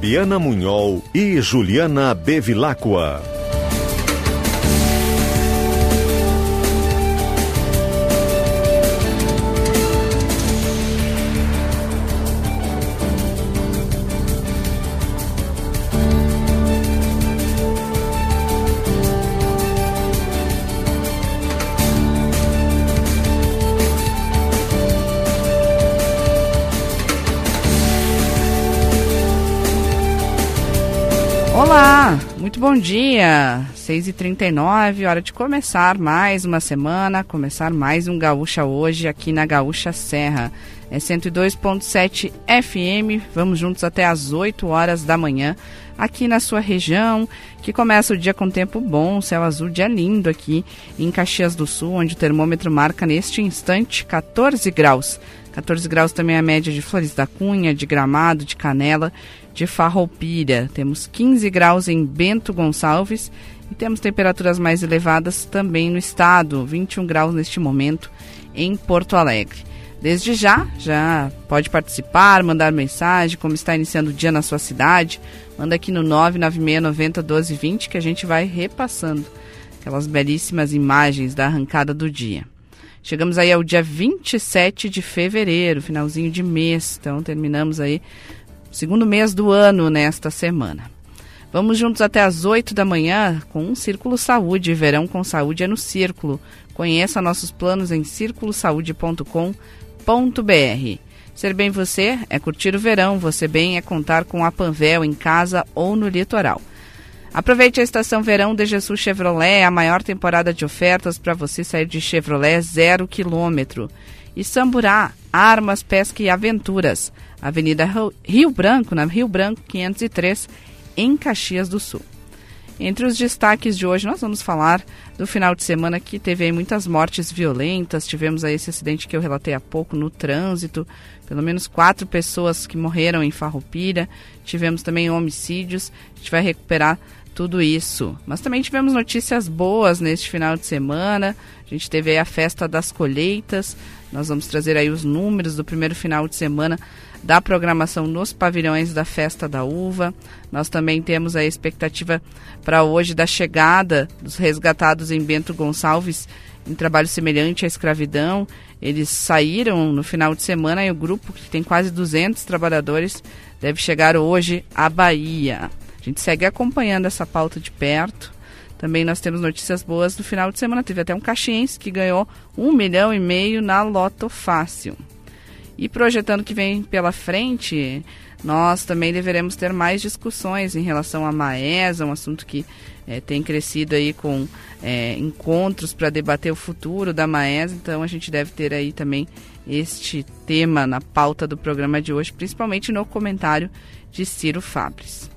Fabiana Munhol e Juliana Bevilacqua. Muito bom dia. 6h39, hora de começar mais uma semana, começar mais um Gaúcha hoje aqui na Gaúcha Serra. É 102.7 FM, vamos juntos até às 8 horas da manhã aqui na sua região, que começa o dia com tempo bom, céu azul, dia lindo aqui em Caxias do Sul, onde o termômetro marca neste instante 14 graus. 14 graus também é a média de Flores da Cunha, de Gramado, de Canela, de Farroupilha. Temos 15 graus em Bento Gonçalves e temos temperaturas mais elevadas também no estado, 21 graus neste momento em Porto Alegre. Desde já, já pode participar, mandar mensagem, como está iniciando o dia na sua cidade. Manda aqui no 99690 1220 que a gente vai repassando aquelas belíssimas imagens da arrancada do dia. Chegamos aí ao dia 27 de fevereiro, finalzinho de mês. Então terminamos aí segundo mês do ano nesta semana. Vamos juntos até às 8 da manhã com um Círculo Saúde. Verão com Saúde é no Círculo. Conheça nossos planos em círculosaude.com.br. Ser bem você é curtir o verão, você bem é contar com a Panvel em casa ou no litoral. Aproveite a estação verão de Jesus Chevrolet, a maior temporada de ofertas para você sair de Chevrolet zero quilômetro. E Samburá, armas, pesca e aventuras. Avenida Rio Branco, na Rio Branco 503, em Caxias do Sul. Entre os destaques de hoje, nós vamos falar do final de semana que teve muitas mortes violentas. Tivemos aí esse acidente que eu relatei há pouco no trânsito, pelo menos quatro pessoas que morreram em Farroupilha. Tivemos também homicídios. A gente vai recuperar tudo isso. Mas também tivemos notícias boas neste final de semana. A gente teve a festa das colheitas. Nós vamos trazer aí os números do primeiro final de semana da programação nos pavilhões da Festa da Uva. Nós também temos a expectativa para hoje da chegada dos resgatados em Bento Gonçalves em trabalho semelhante à escravidão. Eles saíram no final de semana e o grupo, que tem quase 200 trabalhadores, deve chegar hoje à Bahia. A gente segue acompanhando essa pauta de perto. Também nós temos notícias boas do final de semana. Teve até um caxiense que ganhou um milhão e meio na Loto Fácil. E projetando que vem pela frente, nós também deveremos ter mais discussões em relação à Maesa, um assunto que é, tem crescido aí com é, encontros para debater o futuro da Maesa. Então a gente deve ter aí também este tema na pauta do programa de hoje, principalmente no comentário de Ciro Fabres.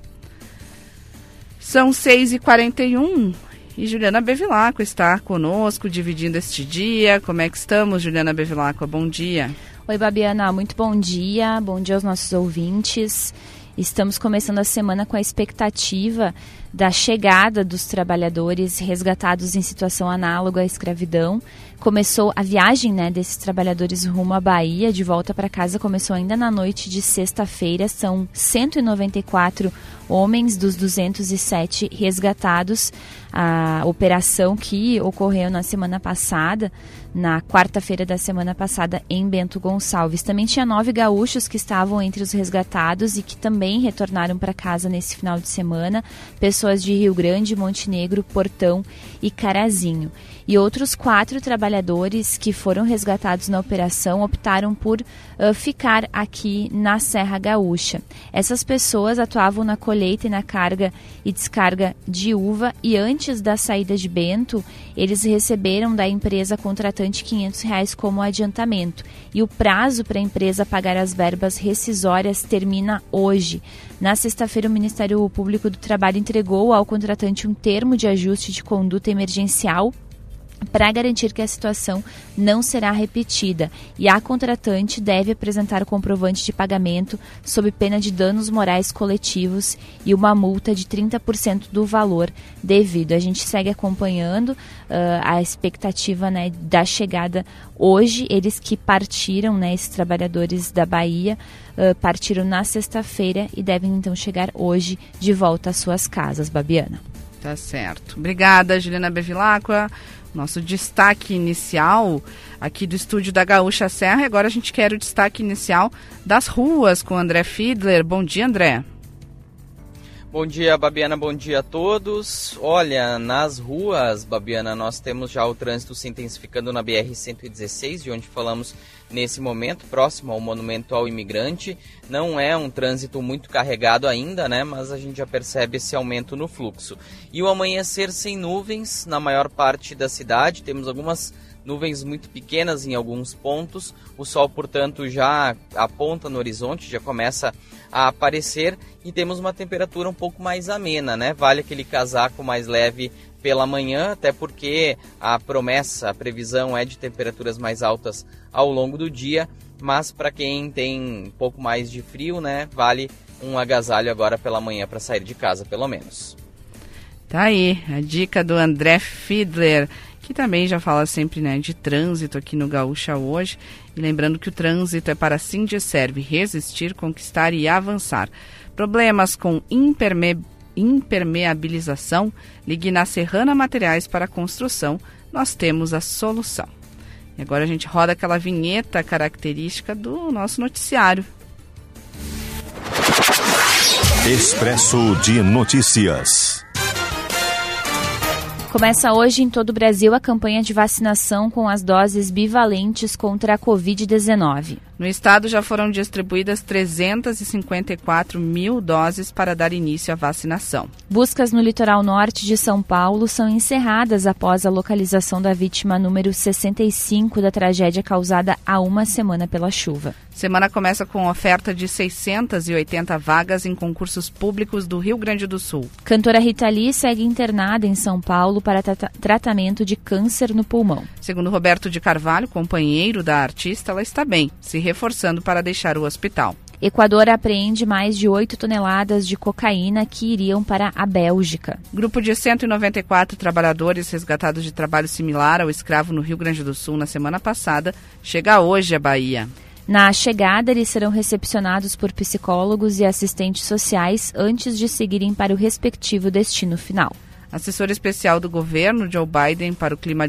São 6h41 e Juliana Bevilacqua está conosco, dividindo este dia. Como é que estamos, Juliana Bevilacqua? Bom dia. Oi, Babiana, muito bom dia. Bom dia aos nossos ouvintes. Estamos começando a semana com a expectativa da chegada dos trabalhadores resgatados em situação análoga à escravidão. Começou a viagem né, desses trabalhadores rumo à Bahia, de volta para casa, começou ainda na noite de sexta-feira. São 194 homens dos 207 resgatados. A operação que ocorreu na semana passada na quarta-feira da semana passada em Bento Gonçalves. Também tinha nove gaúchos que estavam entre os resgatados e que também retornaram para casa nesse final de semana. Pessoas pessoas de Rio Grande, Montenegro, Portão e Carazinho. E outros quatro trabalhadores que foram resgatados na operação optaram por uh, ficar aqui na Serra Gaúcha. Essas pessoas atuavam na colheita e na carga e descarga de uva e antes da saída de Bento, eles receberam da empresa contratante 500 reais como adiantamento. E o prazo para a empresa pagar as verbas rescisórias termina hoje. Na sexta-feira, o Ministério Público do Trabalho entregou ao contratante um termo de ajuste de conduta emergencial para garantir que a situação não será repetida e a contratante deve apresentar o comprovante de pagamento sob pena de danos morais coletivos e uma multa de 30% do valor devido. A gente segue acompanhando uh, a expectativa né, da chegada hoje. Eles que partiram, né, esses trabalhadores da Bahia, uh, partiram na sexta-feira e devem então chegar hoje de volta às suas casas, Babiana. Tá certo. Obrigada, Juliana Bevilacqua nosso destaque inicial aqui do estúdio da Gaúcha Serra. E agora a gente quer o destaque inicial das ruas com André Fiedler. Bom dia, André. Bom dia, Babiana, bom dia a todos. Olha, nas ruas, Babiana, nós temos já o trânsito se intensificando na BR-116, de onde falamos nesse momento, próximo ao Monumento ao Imigrante. Não é um trânsito muito carregado ainda, né? Mas a gente já percebe esse aumento no fluxo. E o amanhecer sem nuvens na maior parte da cidade. Temos algumas nuvens muito pequenas em alguns pontos. O sol, portanto, já aponta no horizonte, já começa a aparecer e temos uma temperatura um pouco mais amena, né? Vale aquele casaco mais leve pela manhã, até porque a promessa, a previsão é de temperaturas mais altas ao longo do dia, mas para quem tem um pouco mais de frio, né, vale um agasalho agora pela manhã para sair de casa, pelo menos. Tá aí a dica do André Fiedler, que também já fala sempre né, de trânsito aqui no Gaúcha hoje. E lembrando que o trânsito é para sim serve resistir, conquistar e avançar. Problemas com imperme impermeabilização, ligue na Serrana Materiais para Construção, nós temos a solução. E agora a gente roda aquela vinheta característica do nosso noticiário. Expresso de Notícias. Começa hoje em todo o Brasil a campanha de vacinação com as doses bivalentes contra a Covid-19. No estado já foram distribuídas 354 mil doses para dar início à vacinação. Buscas no litoral norte de São Paulo são encerradas após a localização da vítima número 65 da tragédia causada há uma semana pela chuva. Semana começa com oferta de 680 vagas em concursos públicos do Rio Grande do Sul. Cantora Rita Lee segue internada em São Paulo para tra tratamento de câncer no pulmão. Segundo Roberto de Carvalho, companheiro da artista, ela está bem, se reforçando para deixar o hospital. Equador apreende mais de 8 toneladas de cocaína que iriam para a Bélgica. Grupo de 194 trabalhadores resgatados de trabalho similar ao escravo no Rio Grande do Sul na semana passada chega hoje à Bahia. Na chegada, eles serão recepcionados por psicólogos e assistentes sociais antes de seguirem para o respectivo destino final. Assessor especial do governo Joe Biden para o clima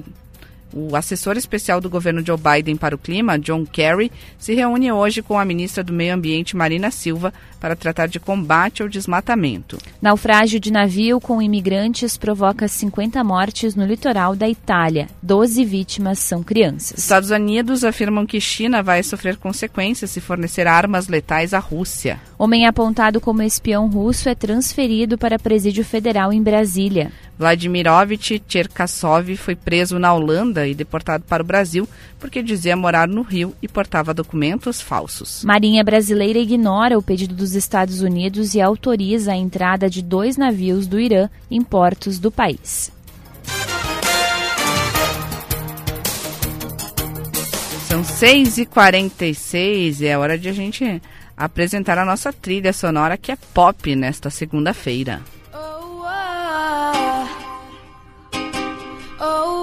o assessor especial do governo Joe Biden para o clima, John Kerry, se reúne hoje com a ministra do Meio Ambiente, Marina Silva, para tratar de combate ao desmatamento. Naufrágio de navio com imigrantes provoca 50 mortes no litoral da Itália. 12 vítimas são crianças. Estados Unidos afirmam que China vai sofrer consequências se fornecer armas letais à Rússia. Homem apontado como espião russo é transferido para presídio federal em Brasília. Vladimirovich Cherkasov foi preso na Holanda e deportado para o Brasil porque dizia morar no Rio e portava documentos falsos. Marinha brasileira ignora o pedido dos Estados Unidos e autoriza a entrada de dois navios do Irã em portos do país. São 6h46 e é hora de a gente apresentar a nossa trilha sonora que é pop nesta segunda-feira. Oh.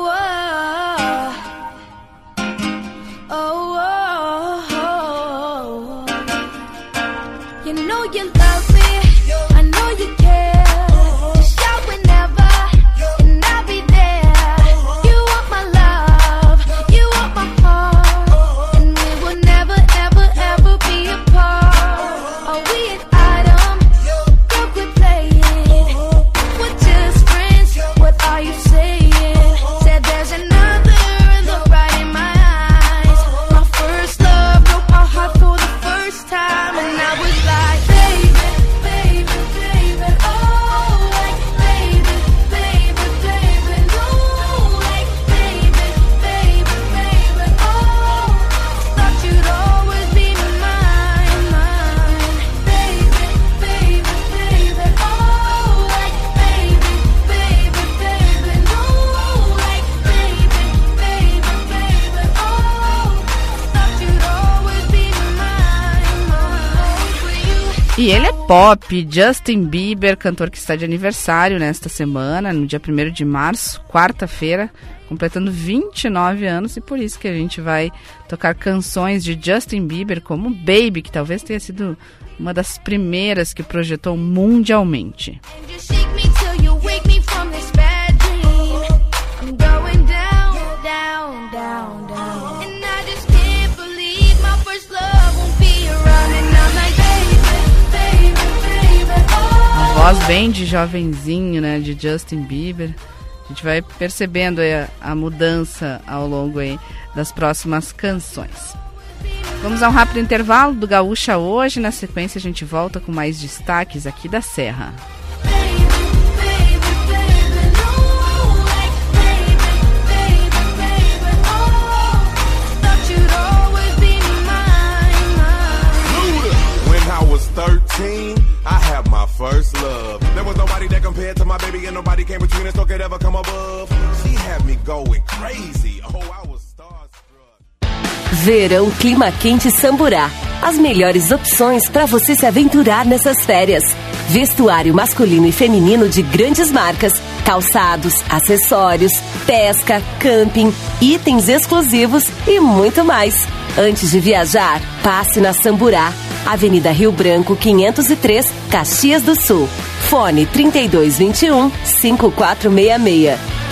E ele é pop, Justin Bieber, cantor que está de aniversário nesta semana, no dia 1 de março, quarta-feira, completando 29 anos, e por isso que a gente vai tocar canções de Justin Bieber, como Baby, que talvez tenha sido uma das primeiras que projetou mundialmente. Voz bem de jovenzinho, né, de Justin Bieber. A gente vai percebendo a, a mudança ao longo aí das próximas canções. Vamos a um rápido intervalo do Gaúcha hoje. Na sequência, a gente volta com mais destaques aqui da Serra. I have my first love. There was nobody that compared to my baby, and nobody came between us or could ever come above. She had me going crazy. Oh, I was Verão Clima Quente Samburá. As melhores opções para você se aventurar nessas férias. Vestuário masculino e feminino de grandes marcas, calçados, acessórios, pesca, camping, itens exclusivos e muito mais. Antes de viajar, passe na Samburá, Avenida Rio Branco 503, Caxias do Sul. Fone 3221 5466.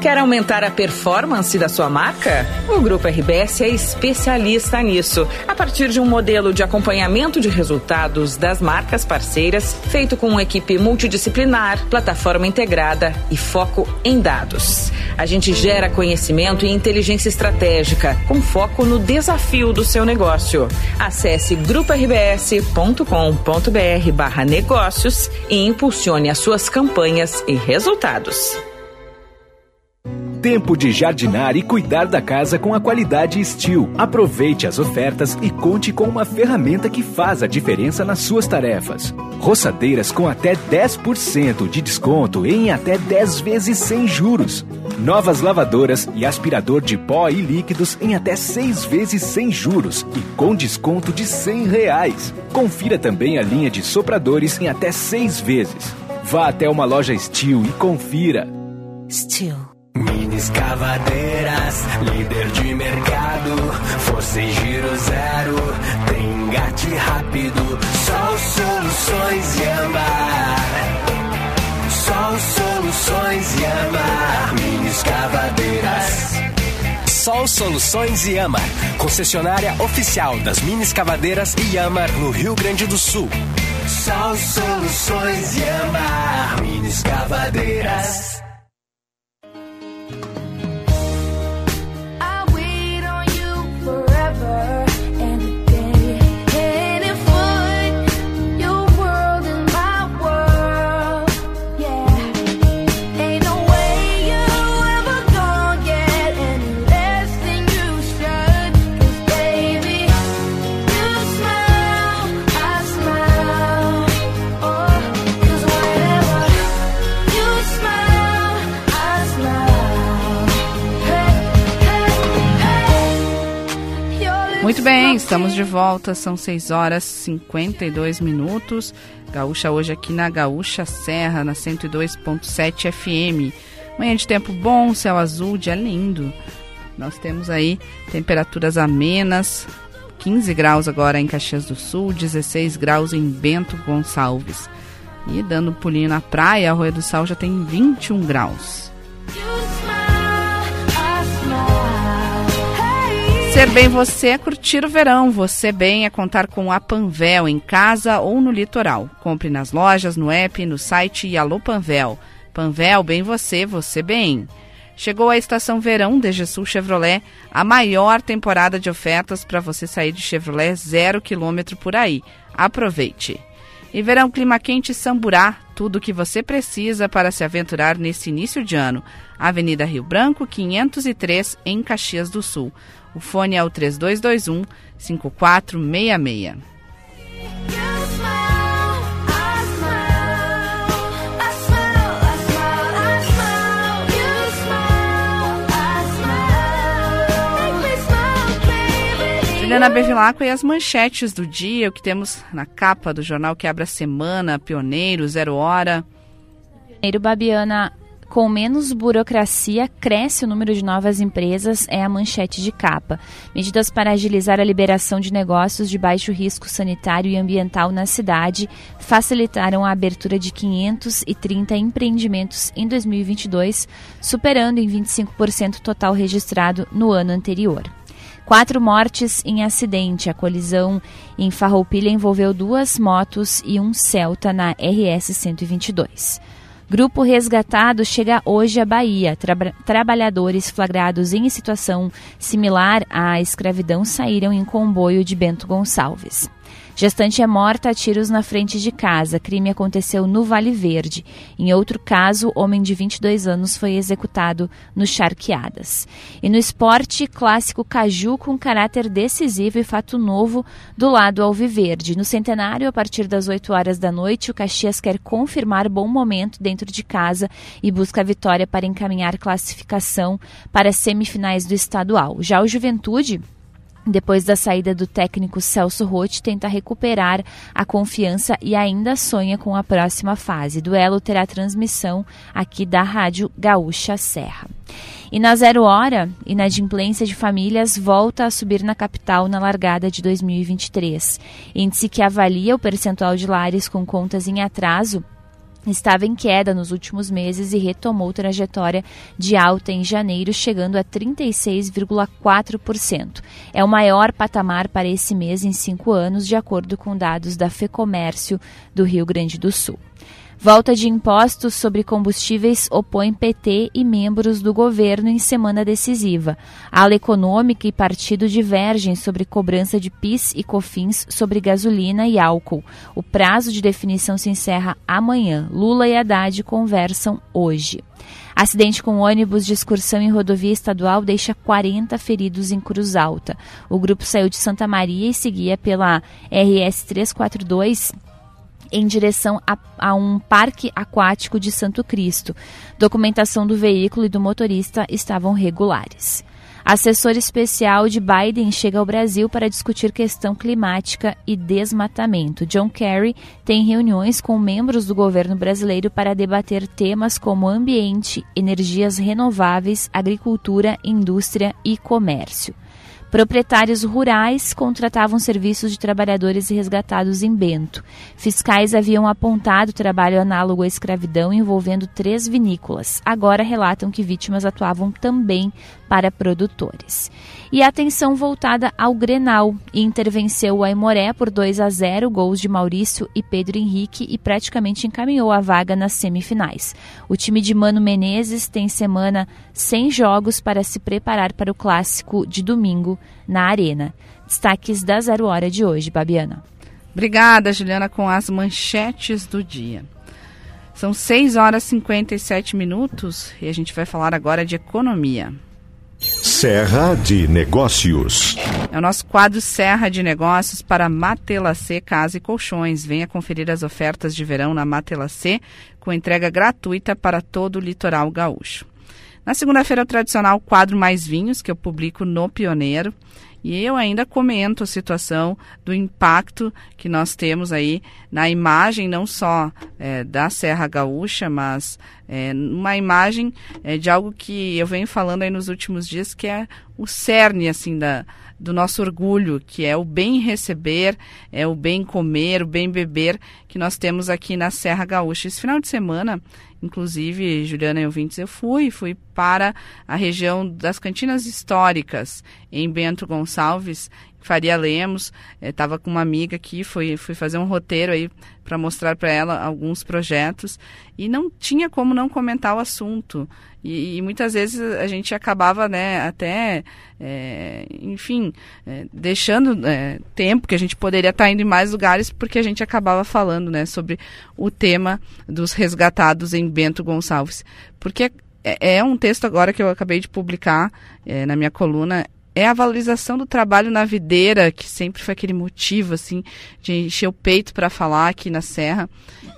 Quer aumentar a performance da sua marca? O Grupo RBS é especialista nisso. A partir de um modelo de acompanhamento de resultados das marcas parceiras, feito com uma equipe multidisciplinar, plataforma integrada e foco em dados. A gente gera conhecimento e inteligência estratégica, com foco no desafio do seu negócio. Acesse gruporbs.com.br barra negócios e impulsione as suas campanhas e resultados. Tempo de jardinar e cuidar da casa com a qualidade Steel. Aproveite as ofertas e conte com uma ferramenta que faz a diferença nas suas tarefas. Roçadeiras com até 10% de desconto em até 10 vezes sem juros. Novas lavadoras e aspirador de pó e líquidos em até 6 vezes sem juros e com desconto de 100 reais. Confira também a linha de sopradores em até 6 vezes. Vá até uma loja Steel e confira. Steel. Escavadeiras, líder de mercado, força em giro zero, tem engate rápido, só soluções e amar. Só soluções e amar. Mini escavadeiras. Sol Soluções Yamar, concessionária oficial das mini escavadeiras Yamar no Rio Grande do Sul. Sol Soluções Yamar, mini escavadeiras. Muito bem, estamos de volta, são 6 horas e 52 minutos. Gaúcha hoje aqui na Gaúcha Serra, na 102.7 FM. Manhã de tempo bom, céu azul, dia lindo. Nós temos aí temperaturas amenas, 15 graus agora em Caxias do Sul, 16 graus em Bento Gonçalves. E dando um pulinho na praia, Arroio do Sal já tem 21 graus. Ser bem você é curtir o verão. Você bem é contar com a Panvel em casa ou no litoral. Compre nas lojas, no app, no site e Alô Panvel. Panvel, bem você, você bem. Chegou a estação verão da Sul Chevrolet, a maior temporada de ofertas para você sair de Chevrolet zero quilômetro por aí. Aproveite! E verão clima quente Samburá, tudo o que você precisa para se aventurar nesse início de ano. Avenida Rio Branco, 503, em Caxias do Sul. O fone é o 3221 5466. Juliana Bevilacqua e as manchetes do dia, o que temos na capa do jornal que abre a semana, Pioneiro, Zero Hora. Pioneiro Babiana, com menos burocracia, cresce o número de novas empresas, é a manchete de capa. Medidas para agilizar a liberação de negócios de baixo risco sanitário e ambiental na cidade facilitaram a abertura de 530 empreendimentos em 2022, superando em 25% o total registrado no ano anterior. Quatro mortes em acidente. A colisão em Farroupilha envolveu duas motos e um Celta na RS 122. Grupo resgatado chega hoje à Bahia. Tra trabalhadores flagrados em situação similar à escravidão saíram em comboio de Bento Gonçalves. Gestante é morta a tiros na frente de casa. Crime aconteceu no Vale Verde. Em outro caso, homem de 22 anos foi executado no Charqueadas. E no esporte, clássico Caju com caráter decisivo e fato novo do lado alviverde. No centenário, a partir das 8 horas da noite, o Caxias quer confirmar bom momento dentro de casa e busca a vitória para encaminhar classificação para as semifinais do estadual. Já o Juventude depois da saída do técnico Celso Rotti, tenta recuperar a confiança e ainda sonha com a próxima fase. Duelo terá transmissão aqui da Rádio Gaúcha Serra. E na zero hora, inadimplência de famílias volta a subir na capital na largada de 2023. Índice que avalia o percentual de lares com contas em atraso estava em queda nos últimos meses e retomou trajetória de alta em janeiro, chegando a 36,4%. É o maior patamar para esse mês em cinco anos, de acordo com dados da FEComércio do Rio Grande do Sul. Volta de impostos sobre combustíveis opõe PT e membros do governo em semana decisiva. Ala econômica e partido divergem sobre cobrança de PIS e COFINS sobre gasolina e álcool. O prazo de definição se encerra amanhã. Lula e Haddad conversam hoje. Acidente com ônibus de excursão em rodovia estadual deixa 40 feridos em Cruz Alta. O grupo saiu de Santa Maria e seguia pela RS 342 em direção a, a, um parque aquático de Santo Cristo. Documentação do veículo e do motorista estavam regulares. Assessor especial de Biden chega ao Brasil para discutir questão climática e desmatamento. John Kerry tem reuniões com membros do governo brasileiro para debater temas como ambiente, energias renováveis, agricultura, indústria e comércio. Proprietários rurais contratavam serviços de trabalhadores resgatados em Bento. Fiscais haviam apontado trabalho análogo à escravidão envolvendo três vinícolas. Agora relatam que vítimas atuavam também para produtores. E atenção voltada ao Grenal. Inter venceu o Aimoré por 2 a 0, gols de Maurício e Pedro Henrique e praticamente encaminhou a vaga nas semifinais. O time de Mano Menezes tem semana sem jogos para se preparar para o clássico de domingo na Arena. Destaques da Zero Hora de hoje, Babiana. Obrigada, Juliana, com as manchetes do dia. São 6 horas e 57 minutos e a gente vai falar agora de economia. Serra de Negócios. É o nosso quadro Serra de Negócios para Matelacê Casa e Colchões. Venha conferir as ofertas de verão na Matelacê com entrega gratuita para todo o litoral gaúcho. Na segunda-feira, o tradicional quadro Mais Vinhos, que eu publico no Pioneiro. E eu ainda comento a situação do impacto que nós temos aí na imagem, não só é, da Serra Gaúcha, mas é, uma imagem é, de algo que eu venho falando aí nos últimos dias, que é o cerne, assim, da, do nosso orgulho, que é o bem receber, é o bem comer, o bem beber que nós temos aqui na Serra Gaúcha. Esse final de semana Inclusive, Juliana e ouvintes, eu fui, fui para a região das cantinas históricas em Bento Gonçalves Faria Lemos, estava com uma amiga aqui, fui, fui fazer um roteiro aí para mostrar para ela alguns projetos e não tinha como não comentar o assunto. E, e muitas vezes a gente acabava, né, até, é, enfim, é, deixando é, tempo que a gente poderia estar indo em mais lugares porque a gente acabava falando, né, sobre o tema dos resgatados em Bento Gonçalves. Porque é, é um texto agora que eu acabei de publicar é, na minha coluna é a valorização do trabalho na videira, que sempre foi aquele motivo, assim, de encher o peito para falar aqui na Serra.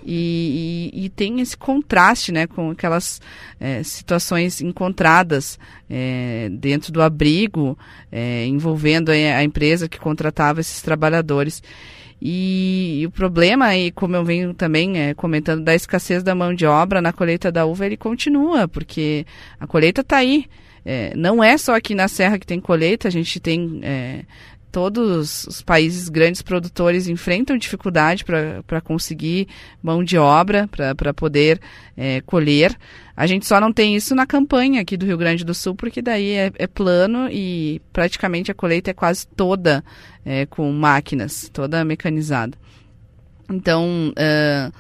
E, e, e, tem esse contraste, né, com aquelas é, situações encontradas é, dentro do abrigo, é, envolvendo a, a empresa que contratava esses trabalhadores. E, o problema, e como eu venho também é, comentando, da escassez da mão de obra na colheita da uva, ele continua, porque a colheita está aí. É, não é só aqui na Serra que tem colheita, a gente tem. É, todos os países grandes produtores enfrentam dificuldade para conseguir mão de obra, para poder é, colher. A gente só não tem isso na campanha aqui do Rio Grande do Sul, porque daí é, é plano e praticamente a colheita é quase toda é, com máquinas, toda mecanizada. Então, uh,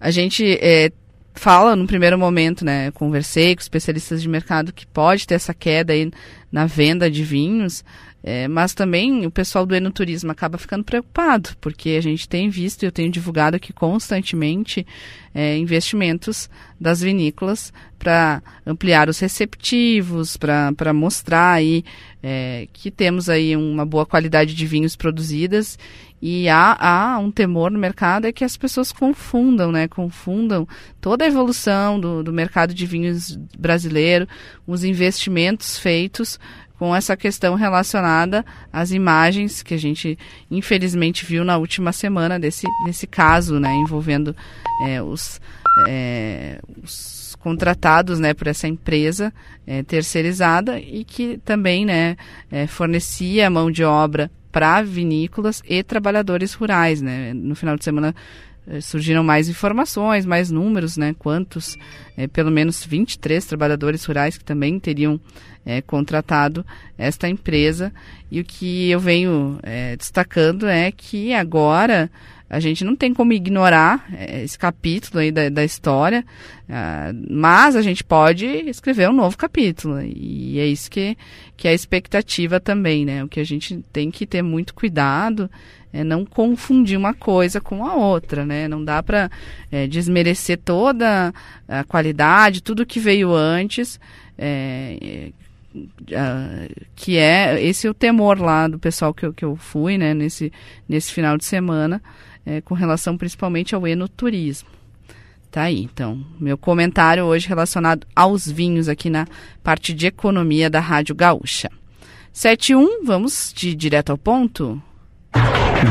a gente é, fala no primeiro momento, né? Conversei com especialistas de mercado que pode ter essa queda aí na venda de vinhos, é, mas também o pessoal do enoturismo acaba ficando preocupado, porque a gente tem visto e eu tenho divulgado aqui constantemente é, investimentos das vinícolas para ampliar os receptivos, para mostrar aí é, que temos aí uma boa qualidade de vinhos produzidas e há, há um temor no mercado é que as pessoas confundam, né? Confundam toda a evolução do, do mercado de vinhos brasileiro, os investimentos feitos com essa questão relacionada às imagens que a gente infelizmente viu na última semana desse, desse caso, né, envolvendo é, os, é, os contratados, né, por essa empresa é, terceirizada e que também, né, é, fornecia mão de obra para vinícolas e trabalhadores rurais, né. No final de semana surgiram mais informações, mais números, né? Quantos, é, pelo menos 23 trabalhadores rurais que também teriam é, contratado esta empresa. E o que eu venho é, destacando é que agora a gente não tem como ignorar é, esse capítulo aí da, da história, uh, mas a gente pode escrever um novo capítulo. E é isso que, que é a expectativa também, né? O que a gente tem que ter muito cuidado é não confundir uma coisa com a outra, né? Não dá para é, desmerecer toda a qualidade, tudo que veio antes. É, que é esse é o temor lá do pessoal que eu, que eu fui, né, nesse, nesse final de semana, é, com relação principalmente ao enoturismo. Tá aí, então, meu comentário hoje relacionado aos vinhos aqui na parte de economia da Rádio Gaúcha. 71, vamos de direto ao ponto?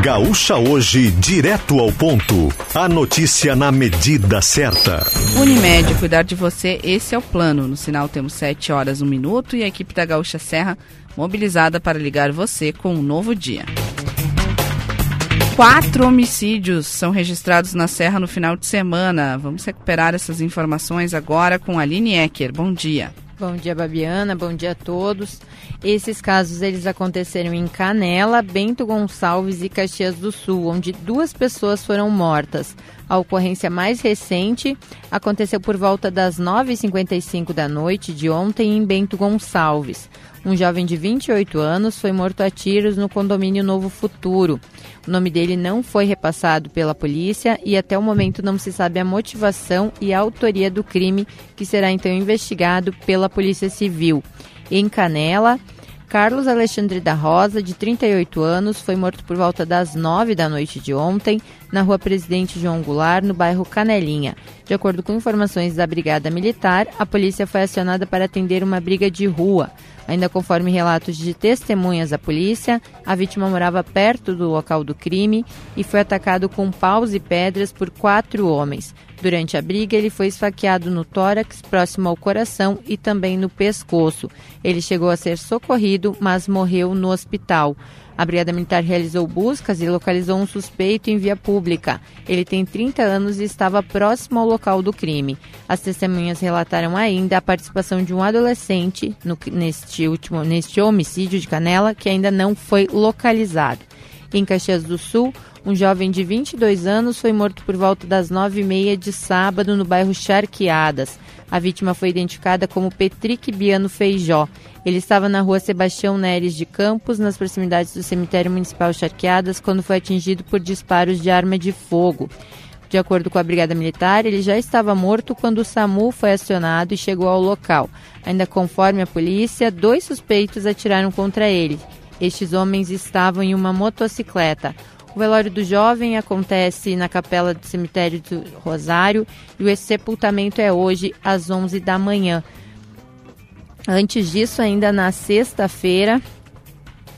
Gaúcha hoje, direto ao ponto. A notícia na medida certa. Unimed, cuidar de você, esse é o plano. No sinal temos 7 horas, 1 minuto e a equipe da Gaúcha Serra mobilizada para ligar você com um novo dia. Quatro homicídios são registrados na Serra no final de semana. Vamos recuperar essas informações agora com Aline Ecker. Bom dia. Bom dia, Babiana. Bom dia a todos. Esses casos eles aconteceram em Canela, Bento Gonçalves e Caxias do Sul, onde duas pessoas foram mortas. A ocorrência mais recente aconteceu por volta das 9h55 da noite de ontem em Bento Gonçalves. Um jovem de 28 anos foi morto a tiros no condomínio Novo Futuro. O nome dele não foi repassado pela polícia e até o momento não se sabe a motivação e a autoria do crime, que será então investigado pela Polícia Civil. Em Canela, Carlos Alexandre da Rosa, de 38 anos, foi morto por volta das 9 da noite de ontem, na rua Presidente João Goulart, no bairro Canelinha. De acordo com informações da Brigada Militar, a polícia foi acionada para atender uma briga de rua. Ainda conforme relatos de testemunhas da polícia, a vítima morava perto do local do crime e foi atacado com paus e pedras por quatro homens. Durante a briga, ele foi esfaqueado no tórax, próximo ao coração e também no pescoço. Ele chegou a ser socorrido, mas morreu no hospital. A Brigada Militar realizou buscas e localizou um suspeito em via pública. Ele tem 30 anos e estava próximo ao local do crime. As testemunhas relataram ainda a participação de um adolescente no, neste, último, neste homicídio de Canela, que ainda não foi localizado. Em Caxias do Sul, um jovem de 22 anos foi morto por volta das 9h30 de sábado no bairro Charqueadas. A vítima foi identificada como Petrique Biano Feijó. Ele estava na rua Sebastião Neres de Campos, nas proximidades do cemitério municipal Charqueadas, quando foi atingido por disparos de arma de fogo. De acordo com a Brigada Militar, ele já estava morto quando o SAMU foi acionado e chegou ao local. Ainda conforme a polícia, dois suspeitos atiraram contra ele. Estes homens estavam em uma motocicleta. O velório do jovem acontece na capela do cemitério do Rosário e o sepultamento é hoje às 11 da manhã. Antes disso, ainda na sexta-feira,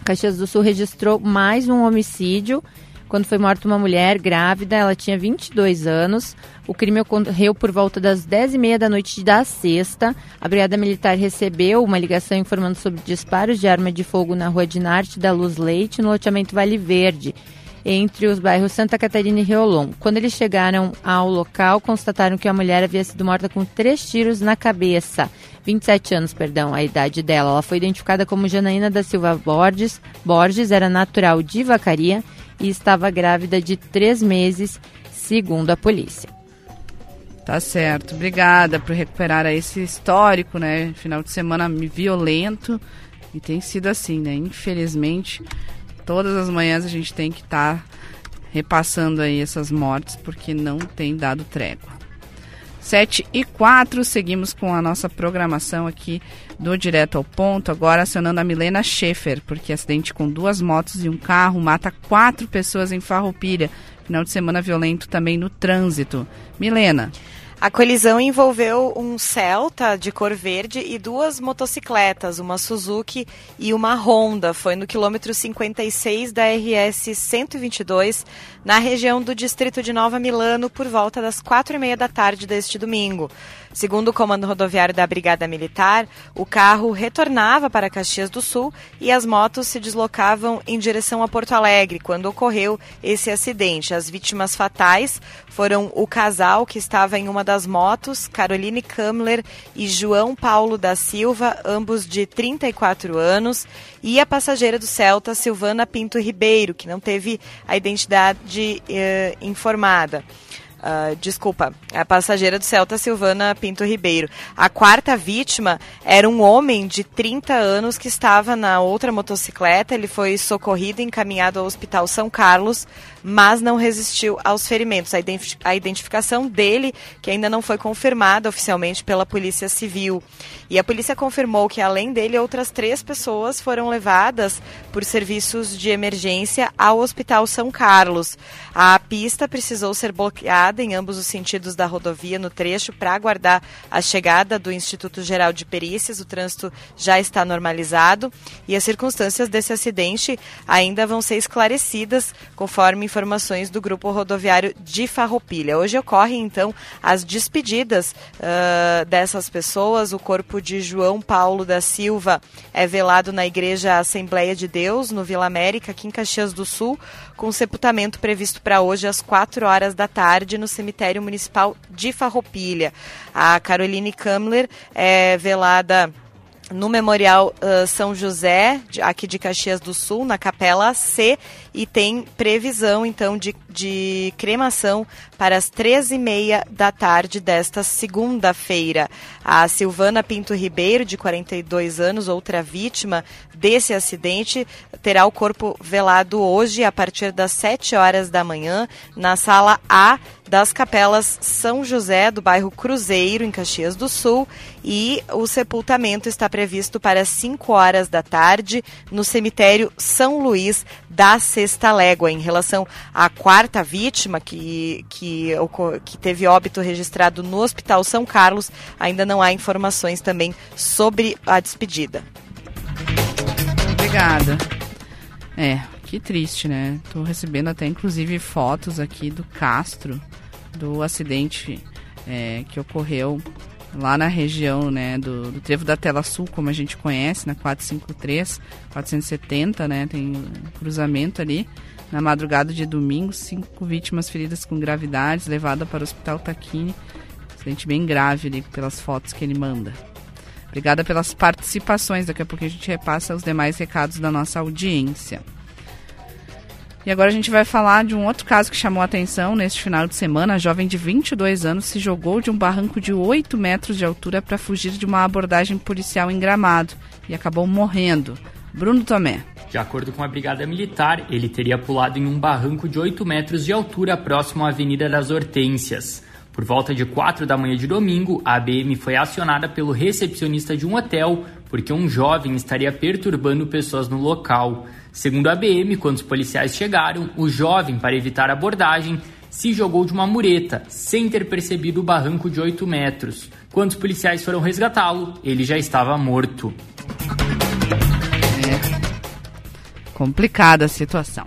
Caxias do Sul registrou mais um homicídio quando foi morta uma mulher grávida, ela tinha 22 anos. O crime ocorreu por volta das 10h30 da noite da sexta. A Brigada Militar recebeu uma ligação informando sobre disparos de arma de fogo na rua de Narte da Luz Leite, no loteamento Vale Verde entre os bairros Santa Catarina e Riolon. Quando eles chegaram ao local, constataram que a mulher havia sido morta com três tiros na cabeça. 27 anos, perdão, a idade dela. Ela foi identificada como Janaína da Silva Borges. Borges era natural de Vacaria e estava grávida de três meses, segundo a polícia. Tá certo. Obrigada por recuperar esse histórico, né? Final de semana violento. E tem sido assim, né? Infelizmente, Todas as manhãs a gente tem que estar tá repassando aí essas mortes porque não tem dado trégua. 7 e 4, seguimos com a nossa programação aqui do Direto ao Ponto, agora acionando a Milena Schaefer, porque acidente com duas motos e um carro mata quatro pessoas em Farroupilha. Final de semana violento também no trânsito. Milena. A colisão envolveu um Celta de cor verde e duas motocicletas, uma Suzuki e uma Honda. Foi no quilômetro 56 da RS 122, na região do distrito de Nova Milano, por volta das quatro e meia da tarde deste domingo. Segundo o comando rodoviário da Brigada Militar, o carro retornava para Caxias do Sul e as motos se deslocavam em direção a Porto Alegre quando ocorreu esse acidente. As vítimas fatais foram o casal que estava em uma das motos, Caroline Kamler e João Paulo da Silva, ambos de 34 anos, e a passageira do Celta, Silvana Pinto Ribeiro, que não teve a identidade eh, informada. Uh, desculpa, a passageira do Celta Silvana Pinto Ribeiro. A quarta vítima era um homem de 30 anos que estava na outra motocicleta. Ele foi socorrido e encaminhado ao Hospital São Carlos, mas não resistiu aos ferimentos. A, identif a identificação dele, que ainda não foi confirmada oficialmente pela Polícia Civil. E a polícia confirmou que, além dele, outras três pessoas foram levadas por serviços de emergência ao Hospital São Carlos. A pista precisou ser bloqueada em ambos os sentidos da rodovia no trecho para aguardar a chegada do Instituto Geral de Perícias. O trânsito já está normalizado e as circunstâncias desse acidente ainda vão ser esclarecidas conforme informações do Grupo Rodoviário de Farroupilha. Hoje ocorrem então as despedidas uh, dessas pessoas. O corpo de João Paulo da Silva é velado na Igreja Assembleia de Deus, no Vila América, aqui em Caxias do Sul, com sepultamento previsto para hoje às 4 horas da tarde no cemitério municipal de Farroupilha. A Caroline Kamler é velada no Memorial uh, São José, aqui de Caxias do Sul, na Capela C, e tem previsão, então, de, de cremação para as 13h30 da tarde desta segunda-feira. A Silvana Pinto Ribeiro, de 42 anos, outra vítima desse acidente, terá o corpo velado hoje, a partir das 7 horas da manhã, na sala A das Capelas São José, do bairro Cruzeiro, em Caxias do Sul, e o sepultamento está previsto para 5 horas da tarde no cemitério São Luís da Sexta Légua. Em relação à quarta vítima, que, que, que teve óbito registrado no Hospital São Carlos, ainda não há informações também sobre a despedida. Obrigada. É, que triste, né? Tô recebendo até inclusive fotos aqui do Castro, do acidente é, que ocorreu lá na região né, do, do Trevo da Tela Sul, como a gente conhece, na 453, 470, né, tem um cruzamento ali. Na madrugada de domingo, cinco vítimas feridas com gravidades, levada para o Hospital Taquini. Acidente bem grave ali, pelas fotos que ele manda. Obrigada pelas participações. Daqui a pouco a gente repassa os demais recados da nossa audiência. E agora a gente vai falar de um outro caso que chamou a atenção neste final de semana. A jovem de 22 anos se jogou de um barranco de 8 metros de altura para fugir de uma abordagem policial em Gramado e acabou morrendo. Bruno Tomé. De acordo com a Brigada Militar, ele teria pulado em um barranco de 8 metros de altura próximo à Avenida das Hortênsias. Por volta de 4 da manhã de domingo, a ABM foi acionada pelo recepcionista de um hotel porque um jovem estaria perturbando pessoas no local. Segundo a BM, quando os policiais chegaram, o jovem, para evitar abordagem, se jogou de uma mureta, sem ter percebido o barranco de 8 metros. Quando os policiais foram resgatá-lo, ele já estava morto. Complicada a situação.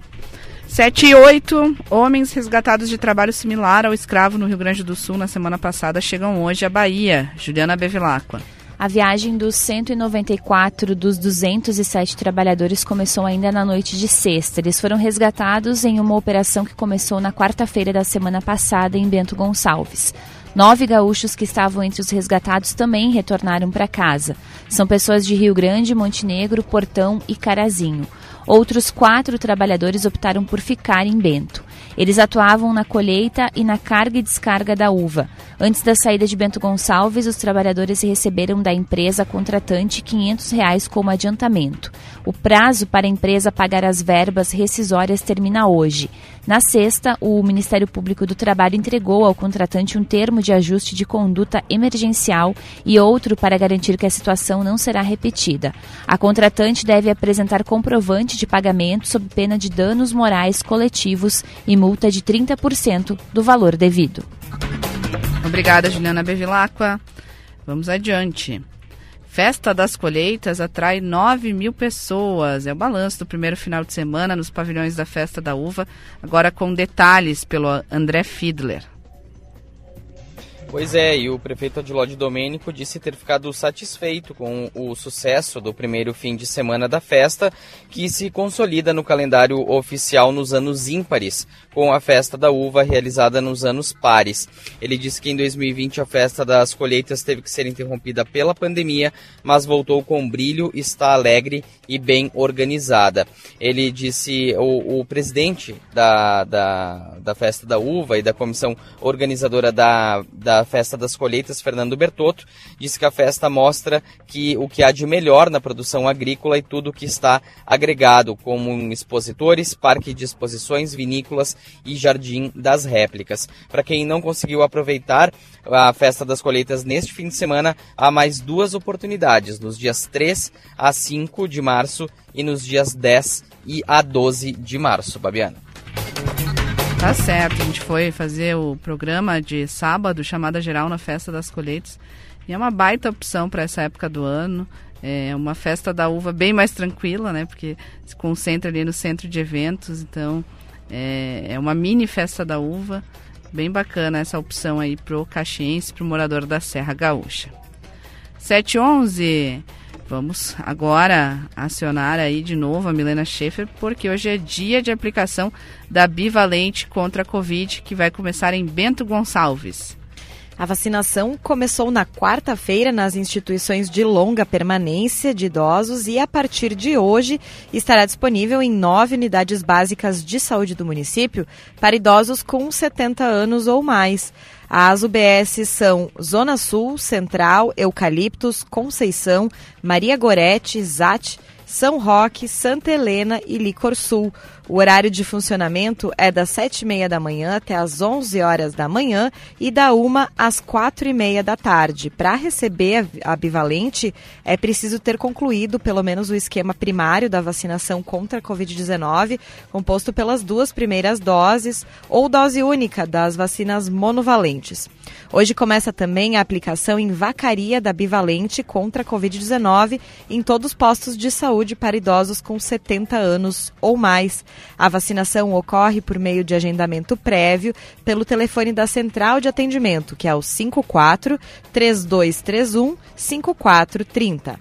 7 e 8, homens resgatados de trabalho similar ao escravo no Rio Grande do Sul na semana passada chegam hoje à Bahia. Juliana Bevilacqua. A viagem dos 194 dos 207 trabalhadores começou ainda na noite de sexta. Eles foram resgatados em uma operação que começou na quarta-feira da semana passada em Bento Gonçalves. Nove gaúchos que estavam entre os resgatados também retornaram para casa. São pessoas de Rio Grande, Montenegro, Portão e Carazinho. Outros quatro trabalhadores optaram por ficar em Bento. Eles atuavam na colheita e na carga e descarga da uva. Antes da saída de Bento Gonçalves, os trabalhadores receberam da empresa contratante 500 reais como adiantamento. O prazo para a empresa pagar as verbas rescisórias termina hoje. Na sexta, o Ministério Público do Trabalho entregou ao contratante um termo de ajuste de conduta emergencial e outro para garantir que a situação não será repetida. A contratante deve apresentar comprovante de pagamento sob pena de danos morais coletivos e multa de 30% do valor devido. Obrigada, Juliana Bevilacqua. Vamos adiante. Festa das Colheitas atrai 9 mil pessoas. É o balanço do primeiro final de semana nos pavilhões da Festa da Uva, agora com detalhes pelo André Fiedler. Pois é, e o prefeito Adilode Domênico disse ter ficado satisfeito com o sucesso do primeiro fim de semana da festa, que se consolida no calendário oficial nos anos ímpares, com a festa da uva realizada nos anos pares. Ele disse que em 2020 a festa das colheitas teve que ser interrompida pela pandemia, mas voltou com brilho, está alegre e bem organizada. Ele disse, o, o presidente da, da, da festa da uva e da comissão organizadora da, da Festa das Colheitas, Fernando Bertotto, disse que a festa mostra que o que há de melhor na produção agrícola e tudo que está agregado, como expositores, parque de exposições, vinícolas e jardim das réplicas. Para quem não conseguiu aproveitar a Festa das Colheitas neste fim de semana, há mais duas oportunidades, nos dias 3 a 5 de março e nos dias 10 e a 12 de março. Babiana. Tá certo, a gente foi fazer o programa de sábado, chamada geral na Festa das Colheitas. E é uma baita opção para essa época do ano. É uma festa da uva bem mais tranquila, né? Porque se concentra ali no centro de eventos. Então, é, é uma mini festa da uva. Bem bacana essa opção aí pro caxiense, pro morador da Serra Gaúcha. 711. Vamos agora acionar aí de novo a Milena Schaefer, porque hoje é dia de aplicação da bivalente contra a Covid, que vai começar em Bento Gonçalves. A vacinação começou na quarta-feira nas instituições de longa permanência de idosos e, a partir de hoje, estará disponível em nove unidades básicas de saúde do município para idosos com 70 anos ou mais. As UBS são Zona Sul, Central, Eucaliptos, Conceição, Maria Gorete, Zate, São Roque, Santa Helena e Licor Sul. O horário de funcionamento é das 7h30 da manhã até as 11 horas da manhã e da 1 às 4h30 da tarde. Para receber a bivalente, é preciso ter concluído pelo menos o esquema primário da vacinação contra a Covid-19, composto pelas duas primeiras doses ou dose única das vacinas monovalentes. Hoje começa também a aplicação em vacaria da bivalente contra a Covid-19 em todos os postos de saúde saúde para idosos com 70 anos ou mais. A vacinação ocorre por meio de agendamento prévio pelo telefone da Central de Atendimento, que é o 54 3231 5430.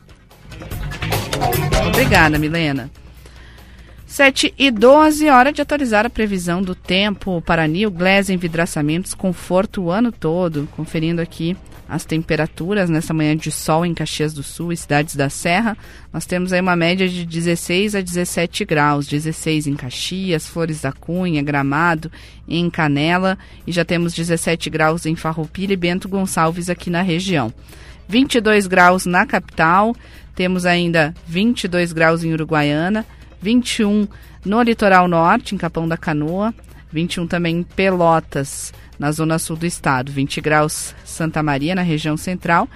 Obrigada, Milena. 7 e 12, hora de atualizar a previsão do tempo para New Glass Envidraçamentos, conforto o ano todo. Conferindo aqui as temperaturas nessa manhã de sol em Caxias do Sul e cidades da Serra. Nós temos aí uma média de 16 a 17 graus, 16 em Caxias, Flores da Cunha, Gramado, em Canela e já temos 17 graus em Farroupilha e Bento Gonçalves aqui na região. 22 graus na capital, temos ainda 22 graus em Uruguaiana, 21 no litoral norte, em Capão da Canoa, 21 também em Pelotas, na zona sul do estado, 20 graus Santa Maria, na região central,